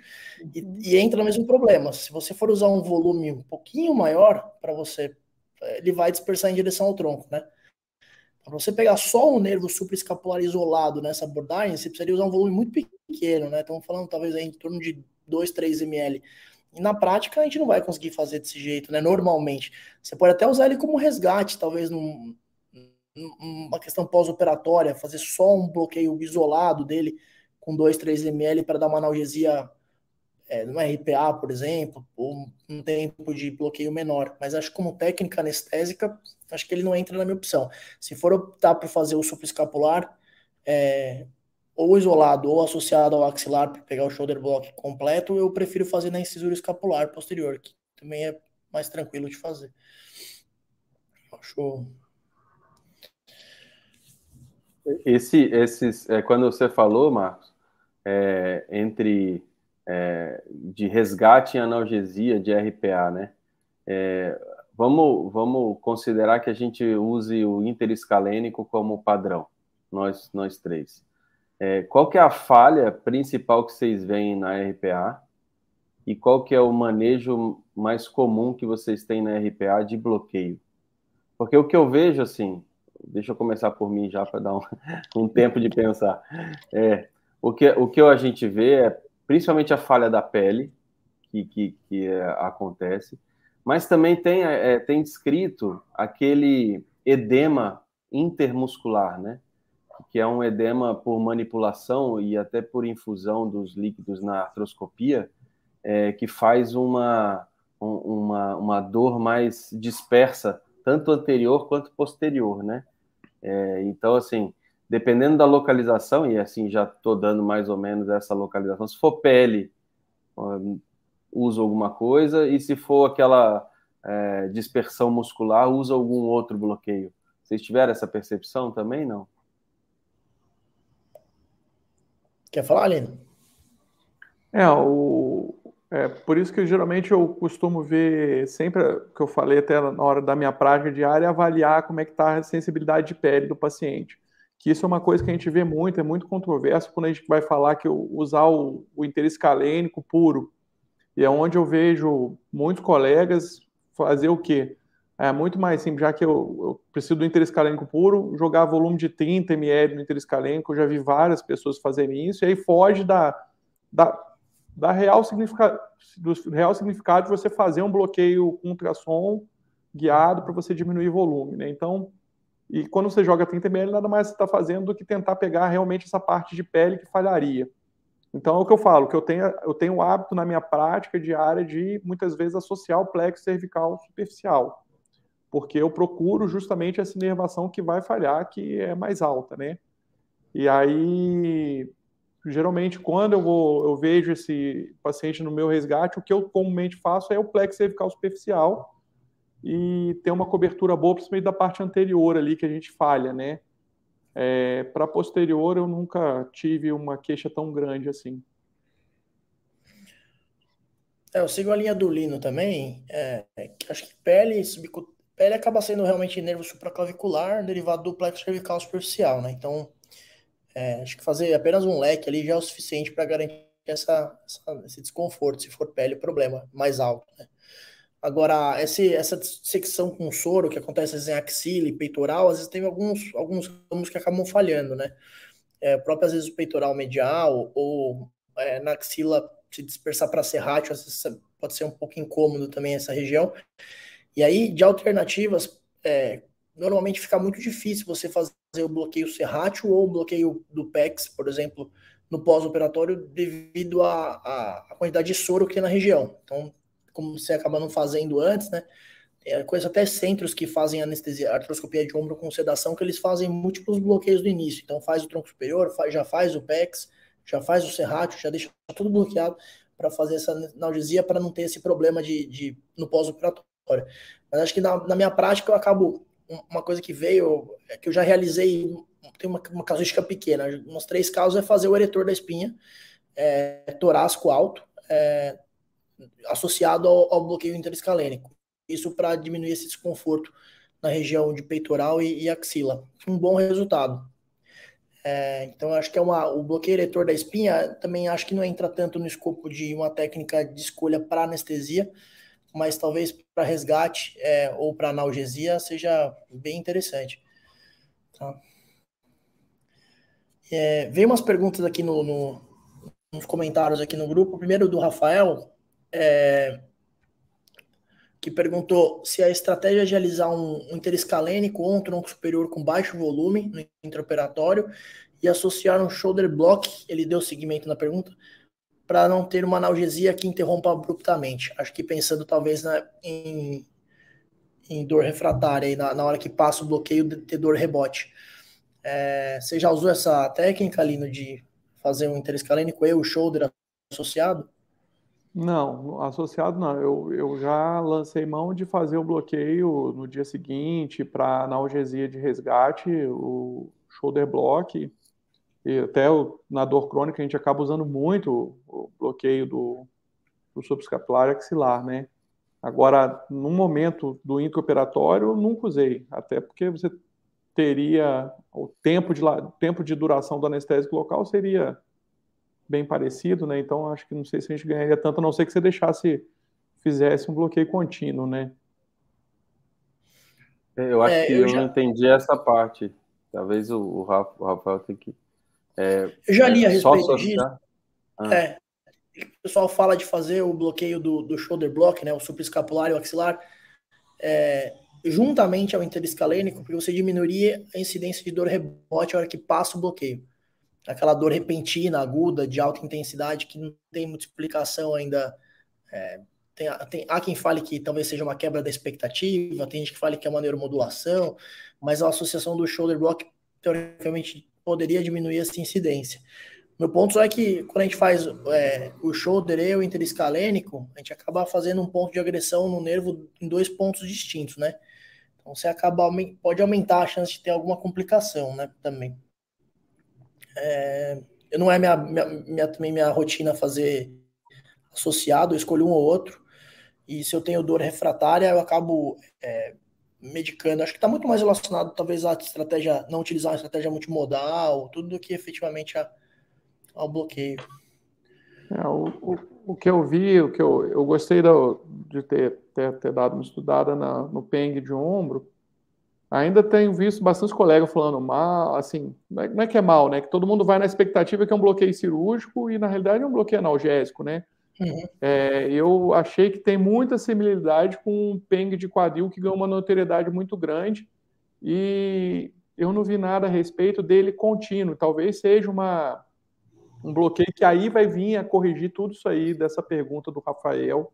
e, uhum. e entra no mesmo problema. Se você for usar um volume um pouquinho maior para você, ele vai dispersar em direção ao tronco, né? Para você pegar só o nervo supraescapular isolado nessa abordagem, você precisaria usar um volume muito pequeno, né? Estamos falando talvez aí em torno de 2, 3 ml. E na prática a gente não vai conseguir fazer desse jeito, né? Normalmente. Você pode até usar ele como resgate, talvez num, uma questão pós-operatória, fazer só um bloqueio isolado dele com 2, 3 ml para dar uma analgesia é, no RPA, por exemplo, ou um tempo de bloqueio menor. Mas acho que como técnica anestésica, acho que ele não entra na minha opção. Se for optar por fazer o supraescapular, é, ou isolado ou associado ao axilar para pegar o shoulder block completo, eu prefiro fazer na incisura escapular posterior, que também é mais tranquilo de fazer. Acho esse, esses, é, quando você falou, Marcos, é, entre é, de resgate em analgesia de RPA, né? É, vamos, vamos considerar que a gente use o interescalênico como padrão, nós, nós três. É, qual que é a falha principal que vocês veem na RPA? E qual que é o manejo mais comum que vocês têm na RPA de bloqueio? Porque o que eu vejo, assim, deixa eu começar por mim já para dar um, um, tempo de pensar. É, o, que, o que a gente vê é principalmente a falha da pele, que, que, que é, acontece, mas também tem, é, é, tem descrito aquele edema intermuscular, né? Que é um edema por manipulação e até por infusão dos líquidos na artroscopia, é, que faz uma, uma, uma dor mais dispersa, tanto anterior quanto posterior, né? É, então, assim, dependendo da localização, e assim já estou dando mais ou menos essa localização, se for pele, usa alguma coisa, e se for aquela é, dispersão muscular, usa algum outro bloqueio. Vocês tiveram essa percepção também, não? Quer falar, Lino? É, o, é, por isso que geralmente eu costumo ver, sempre que eu falei até na hora da minha prática diária, avaliar como é que está a sensibilidade de pele do paciente. Que isso é uma coisa que a gente vê muito, é muito controverso quando a gente vai falar que usar o, o interesse calênico puro. E é onde eu vejo muitos colegas fazer o quê? É muito mais simples, já que eu, eu preciso do interesse calênico puro, jogar volume de 30 ml no interesse calênico, eu já vi várias pessoas fazerem isso, e aí foge da, da da real significado, do real significado de você fazer um bloqueio com ultrassom guiado para você diminuir volume, né? Então, e quando você joga 30 ml, nada mais você está fazendo do que tentar pegar realmente essa parte de pele que falharia. Então, é o que eu falo, que eu tenho, eu tenho o hábito na minha prática diária de, muitas vezes, associar o plexo cervical superficial, porque eu procuro justamente essa inervação que vai falhar, que é mais alta, né? E aí, geralmente, quando eu, vou, eu vejo esse paciente no meu resgate, o que eu comumente faço é o plexo cervical superficial e ter uma cobertura boa, principalmente da parte anterior ali, que a gente falha, né? É, Para posterior, eu nunca tive uma queixa tão grande assim. É, eu sigo a linha do Lino também. É, acho que pele, pele acaba sendo realmente nervo supraclavicular, derivado do plexo cervical superficial, né? Então, é, acho que fazer apenas um leque ali já é o suficiente para garantir essa, essa, esse desconforto, se for pele, problema mais alto, né? Agora, esse, essa secção com soro que acontece em axila e peitoral, às vezes tem alguns, alguns ramos que acabam falhando, né? É, próprio, às vezes, o peitoral medial ou é, na axila se dispersar para serrátil, às vezes pode ser um pouco incômodo também essa região. E aí, de alternativas, é, normalmente fica muito difícil você fazer o bloqueio serrátil ou o bloqueio do PEX, por exemplo, no pós-operatório, devido à quantidade de soro que tem na região. Então, como você acaba não fazendo antes, né? É coisa até centros que fazem anestesia, artroscopia de ombro com sedação, que eles fazem múltiplos bloqueios no início. Então faz o tronco superior, faz, já faz o PEX, já faz o serrátil, já deixa tudo bloqueado para fazer essa analgesia para não ter esse problema de, de no pós-operatório. Mas acho que na, na, minha prática eu acabo uma coisa que veio, é que eu já realizei, tem uma, uma casuística pequena, nos três casos é fazer o eretor da espinha, é, torácico alto, é, associado ao, ao bloqueio interescalênico. Isso para diminuir esse desconforto na região de peitoral e, e axila. Um bom resultado. É, então, acho que é uma, o bloqueio eretor da espinha também acho que não entra tanto no escopo de uma técnica de escolha para anestesia, mas talvez para resgate é, ou para analgesia seja bem interessante. Tá? É, veio umas perguntas aqui no, no, nos comentários aqui no grupo. Primeiro do Rafael, é, que perguntou se a estratégia de realizar um, um interescalênico ou um tronco superior com baixo volume no intraoperatório e associar um shoulder block, ele deu seguimento na pergunta, para não ter uma analgesia que interrompa abruptamente. Acho que pensando talvez na, em, em dor refratária, aí, na, na hora que passa o bloqueio, ter dor rebote. É, você já usou essa técnica, Lino, de fazer um interescalênico e o shoulder associado? Não, associado não. Eu, eu já lancei mão de fazer o bloqueio no dia seguinte para analgesia de resgate, o shoulder block. E até o, na dor crônica a gente acaba usando muito o bloqueio do, do subescapular axilar, né? Agora, no momento do intraoperatório, eu nunca usei, até porque você teria o tempo de, tempo de duração do anestésico local seria bem parecido, né? Então acho que não sei se a gente ganharia tanto, a não ser que você deixasse, fizesse um bloqueio contínuo, né? É, eu acho é, que eu, eu já... não entendi essa parte. Talvez o, o Rafael tenha que. É, eu já li a respeito disso. Ah. É, o pessoal fala de fazer o bloqueio do, do shoulder block, né? O supraescapular e o axilar. É, juntamente ao interescalênico, porque você diminuiria a incidência de dor rebote na hora que passa o bloqueio aquela dor repentina, aguda, de alta intensidade, que não tem muita explicação ainda. É, tem, tem, há quem fale que talvez seja uma quebra da expectativa, tem gente que fale que é uma neuromodulação, mas a associação do shoulder block, teoricamente, poderia diminuir essa incidência. Meu ponto só é que quando a gente faz é, o shoulder e o interescalênico, a gente acaba fazendo um ponto de agressão no nervo em dois pontos distintos, né? Então você acaba pode aumentar a chance de ter alguma complicação, né? Também. É, eu não é minha, minha, minha, também minha rotina fazer associado, eu escolho um ou outro. E se eu tenho dor refratária, eu acabo é, medicando. Acho que está muito mais relacionado, talvez, à estratégia, não utilizar uma estratégia multimodal, tudo do que efetivamente a, ao bloqueio. É, o, o, o, que eu vi, o que eu, eu gostei do, de ter, ter, ter, dado uma estudada na, no PENG de ombro, Ainda tenho visto bastante colegas falando mal, assim, é, não é que é mal, né? Que todo mundo vai na expectativa que é um bloqueio cirúrgico e na realidade é um bloqueio analgésico, né? Uhum. É, eu achei que tem muita similaridade com um PENG de quadril que ganhou uma notoriedade muito grande e eu não vi nada a respeito dele contínuo. Talvez seja uma, um bloqueio que aí vai vir a corrigir tudo isso aí dessa pergunta do Rafael.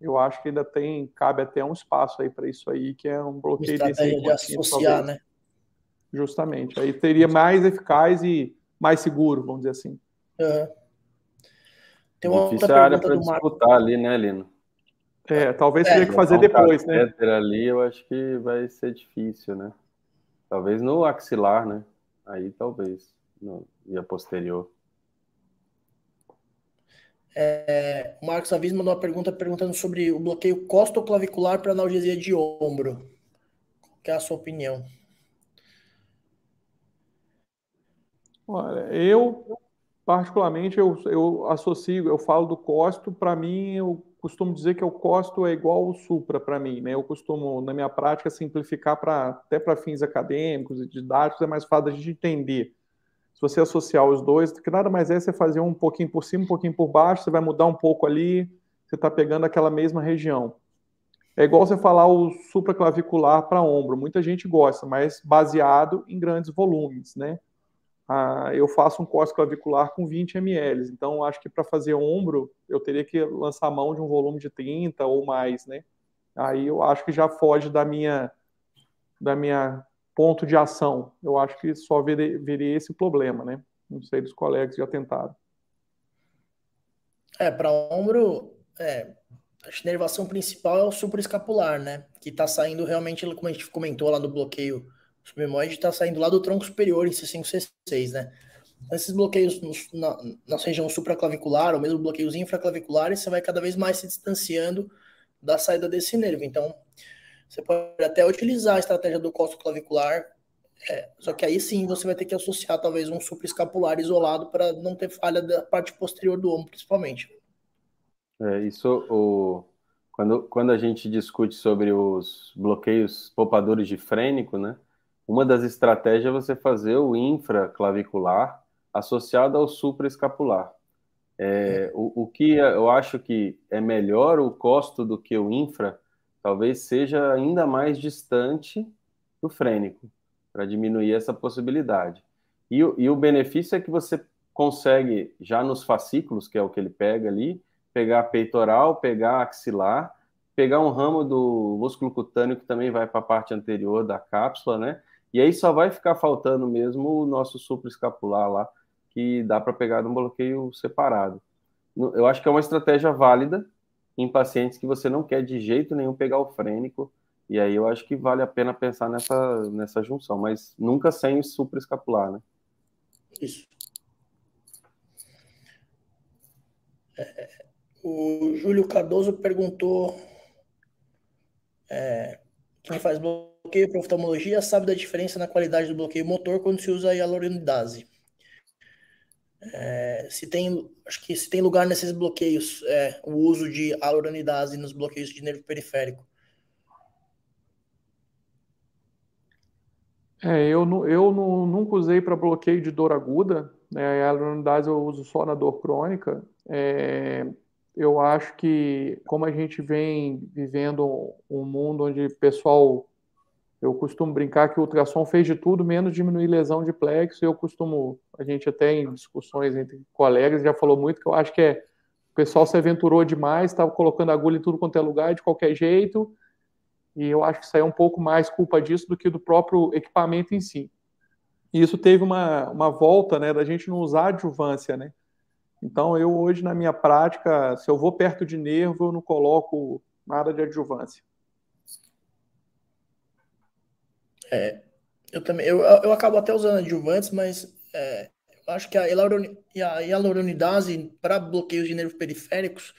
Eu acho que ainda tem, cabe até um espaço aí para isso aí, que é um bloqueio desse de associar, né? Justamente. Aí teria mais eficaz e mais seguro, vamos dizer assim. Uhum. Tem uma Difícil outra área para disputar ali, né, Lino? É, talvez é, teria que fazer depois, né? ali eu acho que vai ser difícil, né? Talvez no axilar, né? Aí talvez. No, e a posterior. É, o Marcos Avis mandou uma pergunta perguntando sobre o bloqueio costoclavicular para analgesia de ombro. Qual é a sua opinião? Olha, eu particularmente eu, eu associo, eu falo do costo, para mim eu costumo dizer que o costo é igual ao supra para mim, né? Eu costumo na minha prática simplificar para até para fins acadêmicos e didáticos é mais fácil a gente entender. Se você associar os dois, que nada mais é você fazer um pouquinho por cima, um pouquinho por baixo, você vai mudar um pouco ali, você está pegando aquela mesma região. É igual você falar o supraclavicular para ombro. Muita gente gosta, mas baseado em grandes volumes, né? Ah, eu faço um corte clavicular com 20 ml. Então, acho que para fazer ombro, eu teria que lançar mão de um volume de 30 ou mais, né? Aí eu acho que já foge da minha, da minha ponto de ação. Eu acho que só veria esse problema, né? Não sei dos colegas já tentaram. É, para ombro, é, a inervação principal é o supraescapular, né? Que está saindo realmente, como a gente comentou lá no bloqueio o submoide está saindo lá do tronco superior em C5, C6, né? Esses bloqueios no, na, na região supraclavicular, ou mesmo bloqueios infraclaviculares, você vai cada vez mais se distanciando da saída desse nervo. Então, você pode até utilizar a estratégia do costo clavicular, é, só que aí sim você vai ter que associar talvez um supraescapular isolado para não ter falha da parte posterior do ombro, principalmente. É, isso, o, quando, quando a gente discute sobre os bloqueios poupadores de frênico, né? Uma das estratégias é você fazer o infraclavicular associado ao supraescapular. É, o, o, que eu acho que é melhor o costo do que o infra, talvez seja ainda mais distante do frênico, para diminuir essa possibilidade. E, e, o benefício é que você consegue, já nos fascículos, que é o que ele pega ali, pegar peitoral, pegar axilar, pegar um ramo do músculo cutâneo que também vai para a parte anterior da cápsula, né? E aí só vai ficar faltando mesmo o nosso supraescapular lá, que dá para pegar num bloqueio separado. Eu acho que é uma estratégia válida em pacientes que você não quer de jeito nenhum pegar o frênico, e aí eu acho que vale a pena pensar nessa, nessa junção, mas nunca sem o supraescapular, né? Isso. É, o Júlio Cardoso perguntou é, quem faz bloqueio bloqueio para oftalmologia sabe da diferença na qualidade do bloqueio motor quando se usa a hialuronidase. É, se tem, acho que se tem lugar nesses bloqueios, é, o uso de hialuronidase nos bloqueios de nervo periférico. É, eu, eu não, nunca usei para bloqueio de dor aguda, né? a hialuronidase eu uso só na dor crônica. É, eu acho que, como a gente vem vivendo um mundo onde o pessoal eu costumo brincar que o ultrassom fez de tudo, menos diminuir lesão de plexo. Eu costumo, a gente até em discussões entre colegas já falou muito que eu acho que é o pessoal se aventurou demais, estava colocando agulha em tudo quanto é lugar, de qualquer jeito. E eu acho que isso aí é um pouco mais culpa disso do que do próprio equipamento em si. E isso teve uma, uma volta, né, da gente não usar adjuvância, né? Então, eu hoje, na minha prática, se eu vou perto de nervo, eu não coloco nada de adjuvância. É, eu também, eu, eu acabo até usando adjuvantes, mas é, eu acho que a, hialuronidase para bloqueios de nervos periféricos,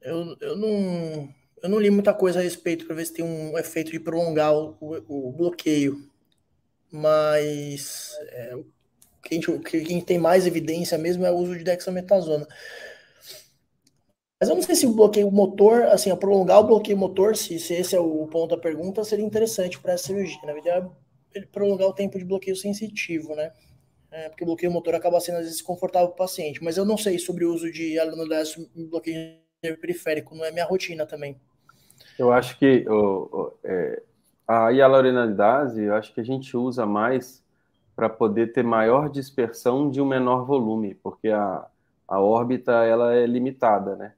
eu, eu, não, eu não li muita coisa a respeito para ver se tem um efeito de prolongar o, o, o bloqueio. Mas é, o que a gente, quem tem mais evidência mesmo é o uso de dexametasona. Mas eu não sei se o bloqueio motor, assim, prolongar o bloqueio motor, se, se esse é o ponto da pergunta, seria interessante para essa cirurgia. Na verdade, ele prolongar o tempo de bloqueio sensitivo, né? É, porque o bloqueio motor acaba sendo às vezes desconfortável para o paciente. Mas eu não sei sobre o uso de alunodase em bloqueio periférico, não é minha rotina também. Eu acho que o, o, é, a hialuronidase, eu acho que a gente usa mais para poder ter maior dispersão de um menor volume, porque a, a órbita ela é limitada, né?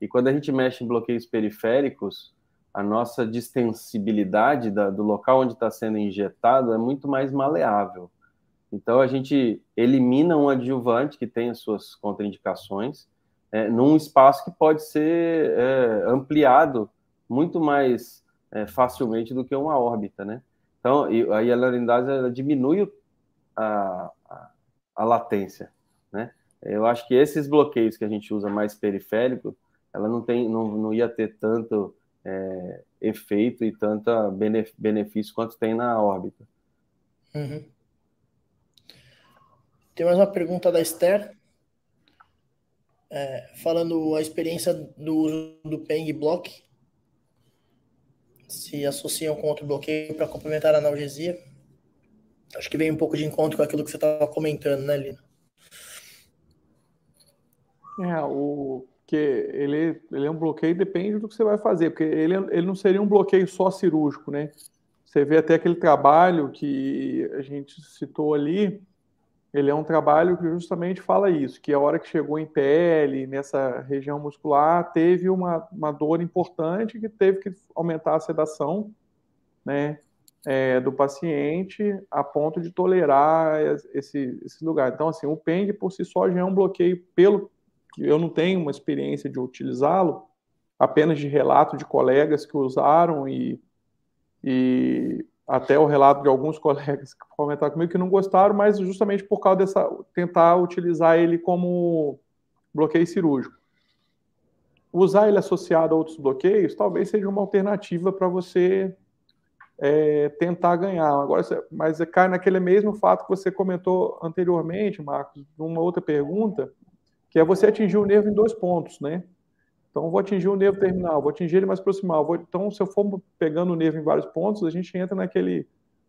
E quando a gente mexe em bloqueios periféricos, a nossa distensibilidade da, do local onde está sendo injetado é muito mais maleável. Então a gente elimina um adjuvante que tem as suas contraindicações é, num espaço que pode ser é, ampliado muito mais é, facilmente do que uma órbita, né? Então a hialuronidase diminui a, a, a, latência, né? Eu acho que esses bloqueios que a gente usa mais periférico, ela não tem, não, não ia ter tanto é, efeito e tanta benefício quanto tem na órbita. Uhum. Tem mais uma pergunta da Esther. É, falando a experiência do uso do Peng Block. Se associam com outro bloqueio para complementar a analgesia. Acho que vem um pouco de encontro com aquilo que você estava comentando, né, Lino? É, o que ele, ele é um bloqueio depende do que você vai fazer, porque ele, ele não seria um bloqueio só cirúrgico, né? Você vê até aquele trabalho que a gente citou ali, ele é um trabalho que justamente fala isso, que a hora que chegou em pele, nessa região muscular, teve uma, uma dor importante que teve que aumentar a sedação, né, é, do paciente a ponto de tolerar esse, esse lugar. Então, assim, o PENG por si só já é um bloqueio pelo eu não tenho uma experiência de utilizá-lo, apenas de relato de colegas que usaram e, e até o relato de alguns colegas que comentaram comigo que não gostaram, mas justamente por causa dessa tentar utilizar ele como bloqueio cirúrgico. Usar ele associado a outros bloqueios talvez seja uma alternativa para você é, tentar ganhar. Agora, mas cai naquele mesmo fato que você comentou anteriormente, Marcos, numa outra pergunta, que é você atingir o nervo em dois pontos, né? Então, vou atingir o nervo terminal, vou atingir ele mais proximal. Vou... Então, se eu for pegando o nervo em vários pontos, a gente entra naquele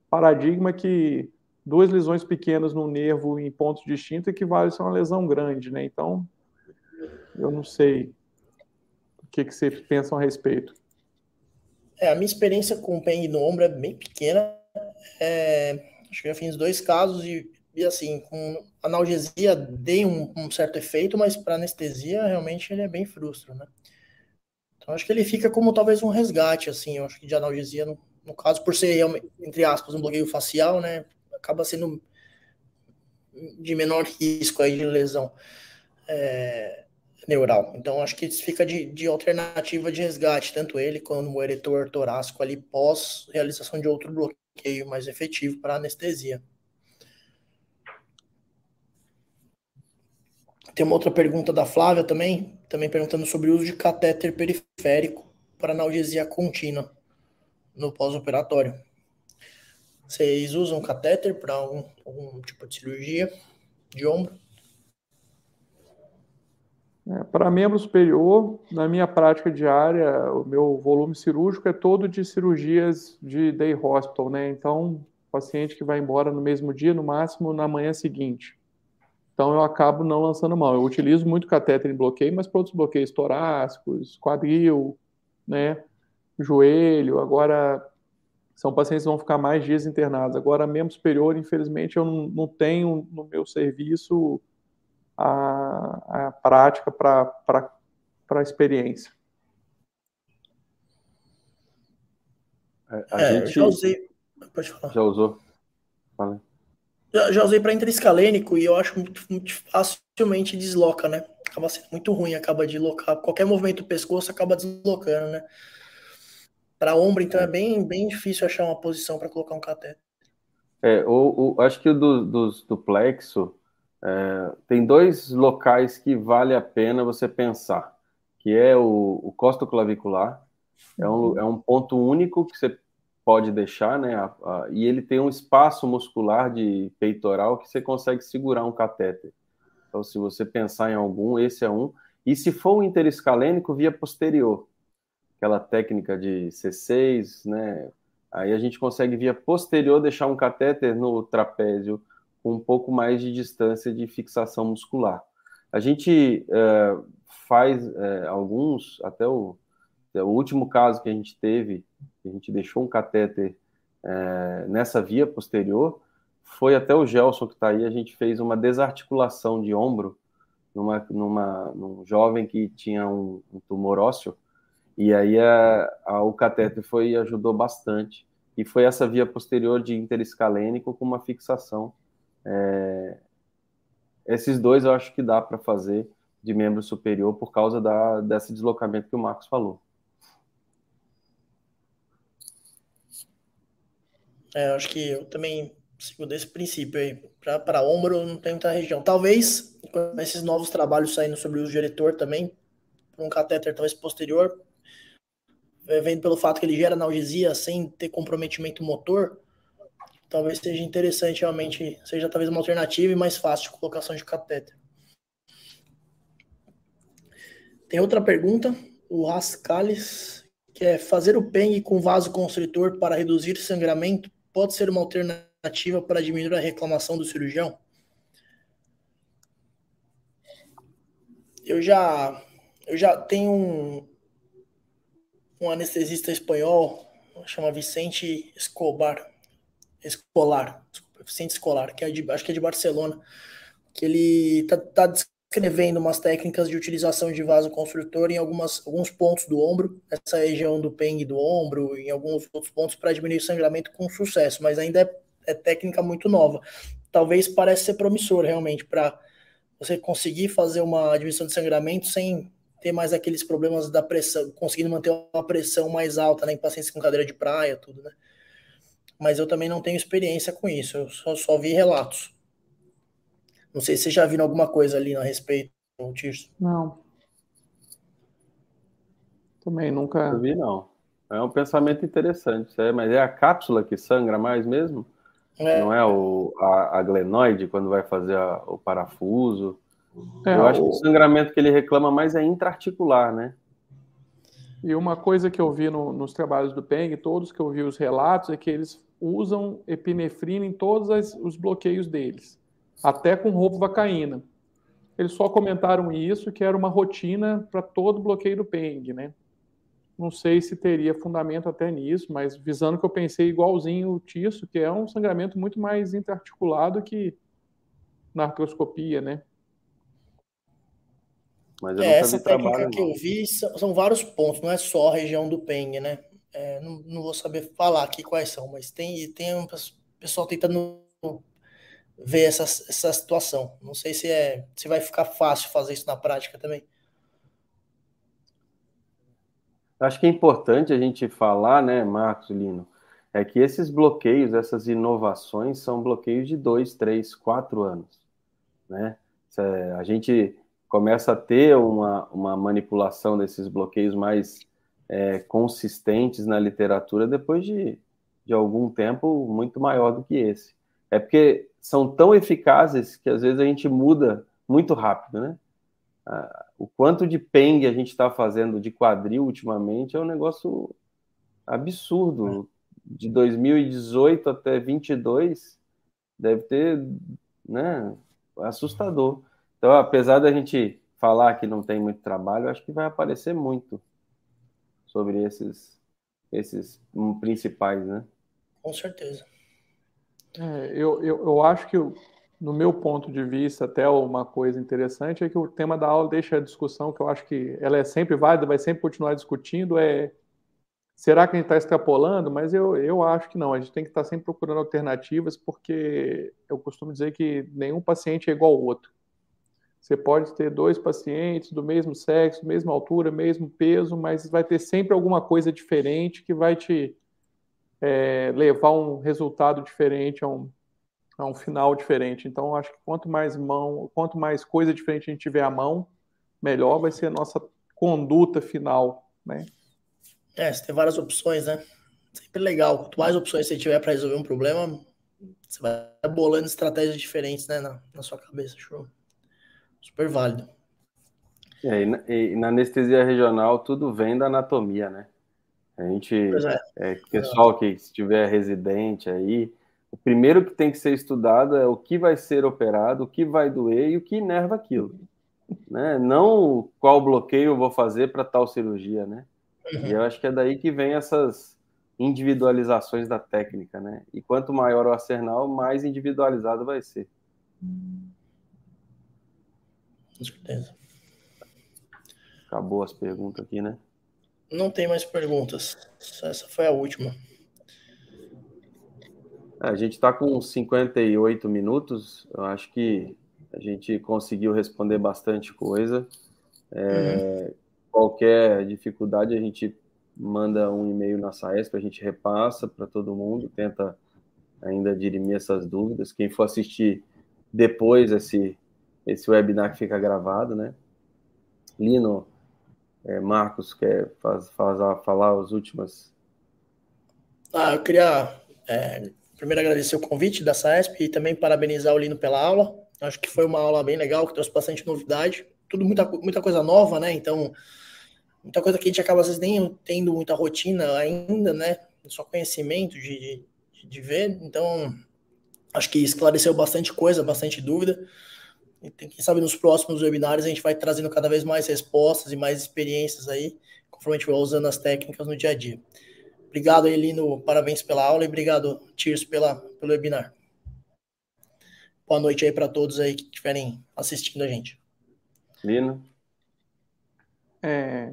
paradigma que duas lesões pequenas no nervo em pontos distintos equivalem a uma lesão grande, né? Então, eu não sei o que, que vocês pensam a respeito. É, a minha experiência com o PEN no ombro é bem pequena. É, acho que já fiz dois casos e, e assim, com analgesia dei um, um certo efeito, mas para anestesia realmente ele é bem frustro, né? Então acho que ele fica como talvez um resgate, assim, eu acho que de analgesia, no, no caso, por ser, entre aspas, um bloqueio facial, né? Acaba sendo de menor risco aí de lesão é, neural. Então acho que isso fica de, de alternativa de resgate, tanto ele quanto o eretor torácico ali pós realização de outro bloqueio mais efetivo para anestesia. Tem uma outra pergunta da Flávia também, também perguntando sobre o uso de catéter periférico para analgesia contínua no pós-operatório. Vocês usam catéter para algum, algum, tipo de cirurgia de ombro? É, para membro superior, na minha prática diária, o meu volume cirúrgico é todo de cirurgias de day hospital, né? Então, paciente que vai embora no mesmo dia, no máximo na manhã seguinte. Então eu acabo não lançando mão. Eu utilizo muito catéter em bloqueio, mas para outros bloqueios torácicos, quadril, né, joelho. Agora são pacientes que vão ficar mais dias internados. Agora, membro superior, infelizmente, eu não, não tenho no meu serviço a, a prática para a experiência. É, a é, gente já usei. Pode falar. Já usou? Fala. Já, já usei para intraescalênico e eu acho muito, muito facilmente desloca, né? Acaba sendo muito ruim, acaba de locar. Qualquer movimento do pescoço acaba deslocando, né? Para ombro, então, é bem, bem difícil achar uma posição para colocar um cateter. É, o, o, acho que o do, do, do plexo é, tem dois locais que vale a pena você pensar, que é o, o costo clavicular, é um, uhum. é um ponto único que você pode deixar, né? A, a, e ele tem um espaço muscular de peitoral que você consegue segurar um catéter. Então, se você pensar em algum, esse é um. E se for um interescalênico, via posterior, aquela técnica de C6, né? Aí a gente consegue via posterior deixar um catéter no trapézio com um pouco mais de distância de fixação muscular. A gente é, faz é, alguns, até o, o último caso que a gente teve a gente deixou um catéter é, nessa via posterior, foi até o Gelson que está aí, a gente fez uma desarticulação de ombro numa, numa, num jovem que tinha um, um tumor ósseo, e aí a, a, o catéter foi ajudou bastante. E foi essa via posterior de interescalênico com uma fixação. É, esses dois eu acho que dá para fazer de membro superior por causa da, desse deslocamento que o Marcos falou. É, acho que eu também sigo desse princípio aí. Para ombro não tem muita região. Talvez, com esses novos trabalhos saindo sobre o diretor também, um catéter talvez posterior, é, vendo pelo fato que ele gera analgesia sem ter comprometimento motor, talvez seja interessante realmente, seja talvez uma alternativa e mais fácil de colocação de catéter. Tem outra pergunta, o Rascalis, que é fazer o PENG com vasoconstritor para reduzir sangramento pode ser uma alternativa para diminuir a reclamação do cirurgião? Eu já, eu já tenho um, um anestesista espanhol, chama Vicente Escobar, Escolar, Vicente Escolar, que é de, acho que é de Barcelona, que ele tá, tá descrevendo umas técnicas de utilização de vaso construtor em algumas, alguns pontos do ombro, essa região do peng do ombro, em alguns outros pontos para diminuir o sangramento com sucesso, mas ainda é, é técnica muito nova. Talvez pareça ser promissor realmente para você conseguir fazer uma diminuição de sangramento sem ter mais aqueles problemas da pressão, conseguindo manter uma pressão mais alta né, em pacientes com cadeira de praia, tudo, né? Mas eu também não tenho experiência com isso, eu só, só vi relatos. Não sei se você já viu alguma coisa ali a respeito, Tirso. Não. Também nunca. Não vi, não. É um pensamento interessante, é, mas é a cápsula que sangra mais mesmo? É. Não é o, a, a glenoide quando vai fazer a, o parafuso? É, eu acho o... que o sangramento que ele reclama mais é intraarticular, né? E uma coisa que eu vi no, nos trabalhos do Peng, todos que eu vi os relatos, é que eles usam epinefrina em todos as, os bloqueios deles, até com robovacaína. Eles só comentaram isso, que era uma rotina para todo bloqueio do Peng, né? Não sei se teria fundamento até nisso, mas visando que eu pensei igualzinho o Tisso, que é um sangramento muito mais interarticulado que na artroscopia, né? Mas é, essa técnica trabalho, que não. eu vi são, são, vários pontos, não é só a região do Peng, né? É, não, não, vou saber falar aqui quais são, mas tem, tem um pessoal tentando ver essa, essa situação. Não sei se, é, se vai ficar fácil fazer isso na prática também. Acho que é importante a gente falar, né, Marcos Lino, é que esses bloqueios, essas inovações, são bloqueios de dois, três, quatro anos, né? A gente começa a ter uma, uma manipulação desses bloqueios mais é, consistentes na literatura depois de, de algum tempo muito maior do que esse. É porque são tão eficazes que às vezes a gente muda muito rápido, né? Ah, o quanto de peng a gente está fazendo de quadril ultimamente é um negócio absurdo. De 2018 até 22 deve ter, né? Assustador. Então, apesar da gente falar que não tem muito trabalho, acho que vai aparecer muito sobre esses, esses principais, né? Com certeza. É, eu, eu, eu acho que, no meu ponto de vista, até uma coisa interessante é que o tema da aula deixa a discussão, que eu acho que ela é sempre válida, vai sempre continuar discutindo, é será que a gente está extrapolando? Mas eu, eu acho que não, a gente tem que estar tá sempre procurando alternativas, porque eu costumo dizer que nenhum paciente é igual ao outro. Você pode ter dois pacientes do mesmo sexo, mesma altura, mesmo peso, mas vai ter sempre alguma coisa diferente que vai te é, levar um resultado diferente, a um, a um final diferente. Então, acho que quanto mais mão, quanto mais coisa diferente a gente tiver à mão, melhor vai ser a nossa conduta final, né? É, você tem várias opções, né? Sempre legal. Quanto mais opções você tiver para resolver um problema, você vai bolando estratégias diferentes, né, na, na sua cabeça. Show. Super válido. É, e, na, e, na, anestesia regional tudo vem da anatomia, né? A gente, é. É, pessoal que estiver residente aí, o primeiro que tem que ser estudado é o que vai ser operado, o que vai doer e o que inerva aquilo. Né? Não qual bloqueio eu vou fazer para tal cirurgia, né? Uhum. E eu acho que é daí que vem essas individualizações da técnica, né? E quanto maior o arsenal, mais individualizado vai ser. Com certeza. Acabou as perguntas aqui, né? Não tem mais perguntas. Essa foi a última. É, a gente está com 58 minutos. Eu acho que a gente conseguiu responder bastante coisa. É, uhum. Qualquer dificuldade, a gente manda um e-mail na Saesp, a gente repassa para todo mundo, tenta ainda dirimir essas dúvidas. Quem for assistir depois esse, esse webinar que fica gravado, né? Lino, é, Marcos, quer faz, faz, falar as últimas? Ah, eu queria é, primeiro agradecer o convite da Saesp e também parabenizar o Lino pela aula. Acho que foi uma aula bem legal, que trouxe bastante novidade. Tudo muita, muita coisa nova, né? Então, muita coisa que a gente acaba às vezes nem tendo muita rotina ainda, né? Só conhecimento de, de, de ver. Então, acho que esclareceu bastante coisa, bastante dúvida. E quem sabe nos próximos webinários a gente vai trazendo cada vez mais respostas e mais experiências aí, conforme a gente vai usando as técnicas no dia a dia. Obrigado, Elino, parabéns pela aula e obrigado, Tirs, pela, pelo webinar. Boa noite aí para todos aí que estiverem assistindo a gente. Lino? É,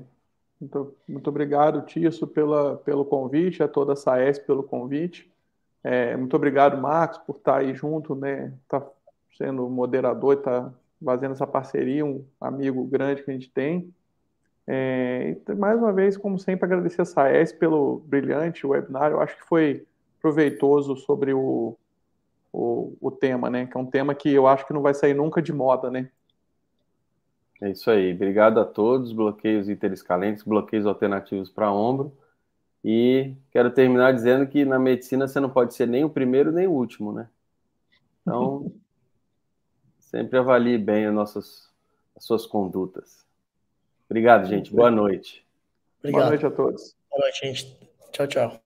muito, muito obrigado, Tirso, pela, pelo convite, a toda a SAES pelo convite. É, muito obrigado, Marcos, por estar aí junto, né? Tá sendo moderador, está fazendo essa parceria, um amigo grande que a gente tem. É, mais uma vez, como sempre, agradecer a Saes pelo brilhante webinar. Eu acho que foi proveitoso sobre o, o, o, tema, né? Que é um tema que eu acho que não vai sair nunca de moda, né? É isso aí. Obrigado a todos. Bloqueios interescalentes, bloqueios alternativos para ombro. E quero terminar dizendo que na medicina você não pode ser nem o primeiro nem o último, né? Então, sempre avalie bem as, nossas, as suas condutas. Obrigado, gente. Boa noite. Obrigado. Boa noite a todos. Boa noite, gente. Tchau, tchau.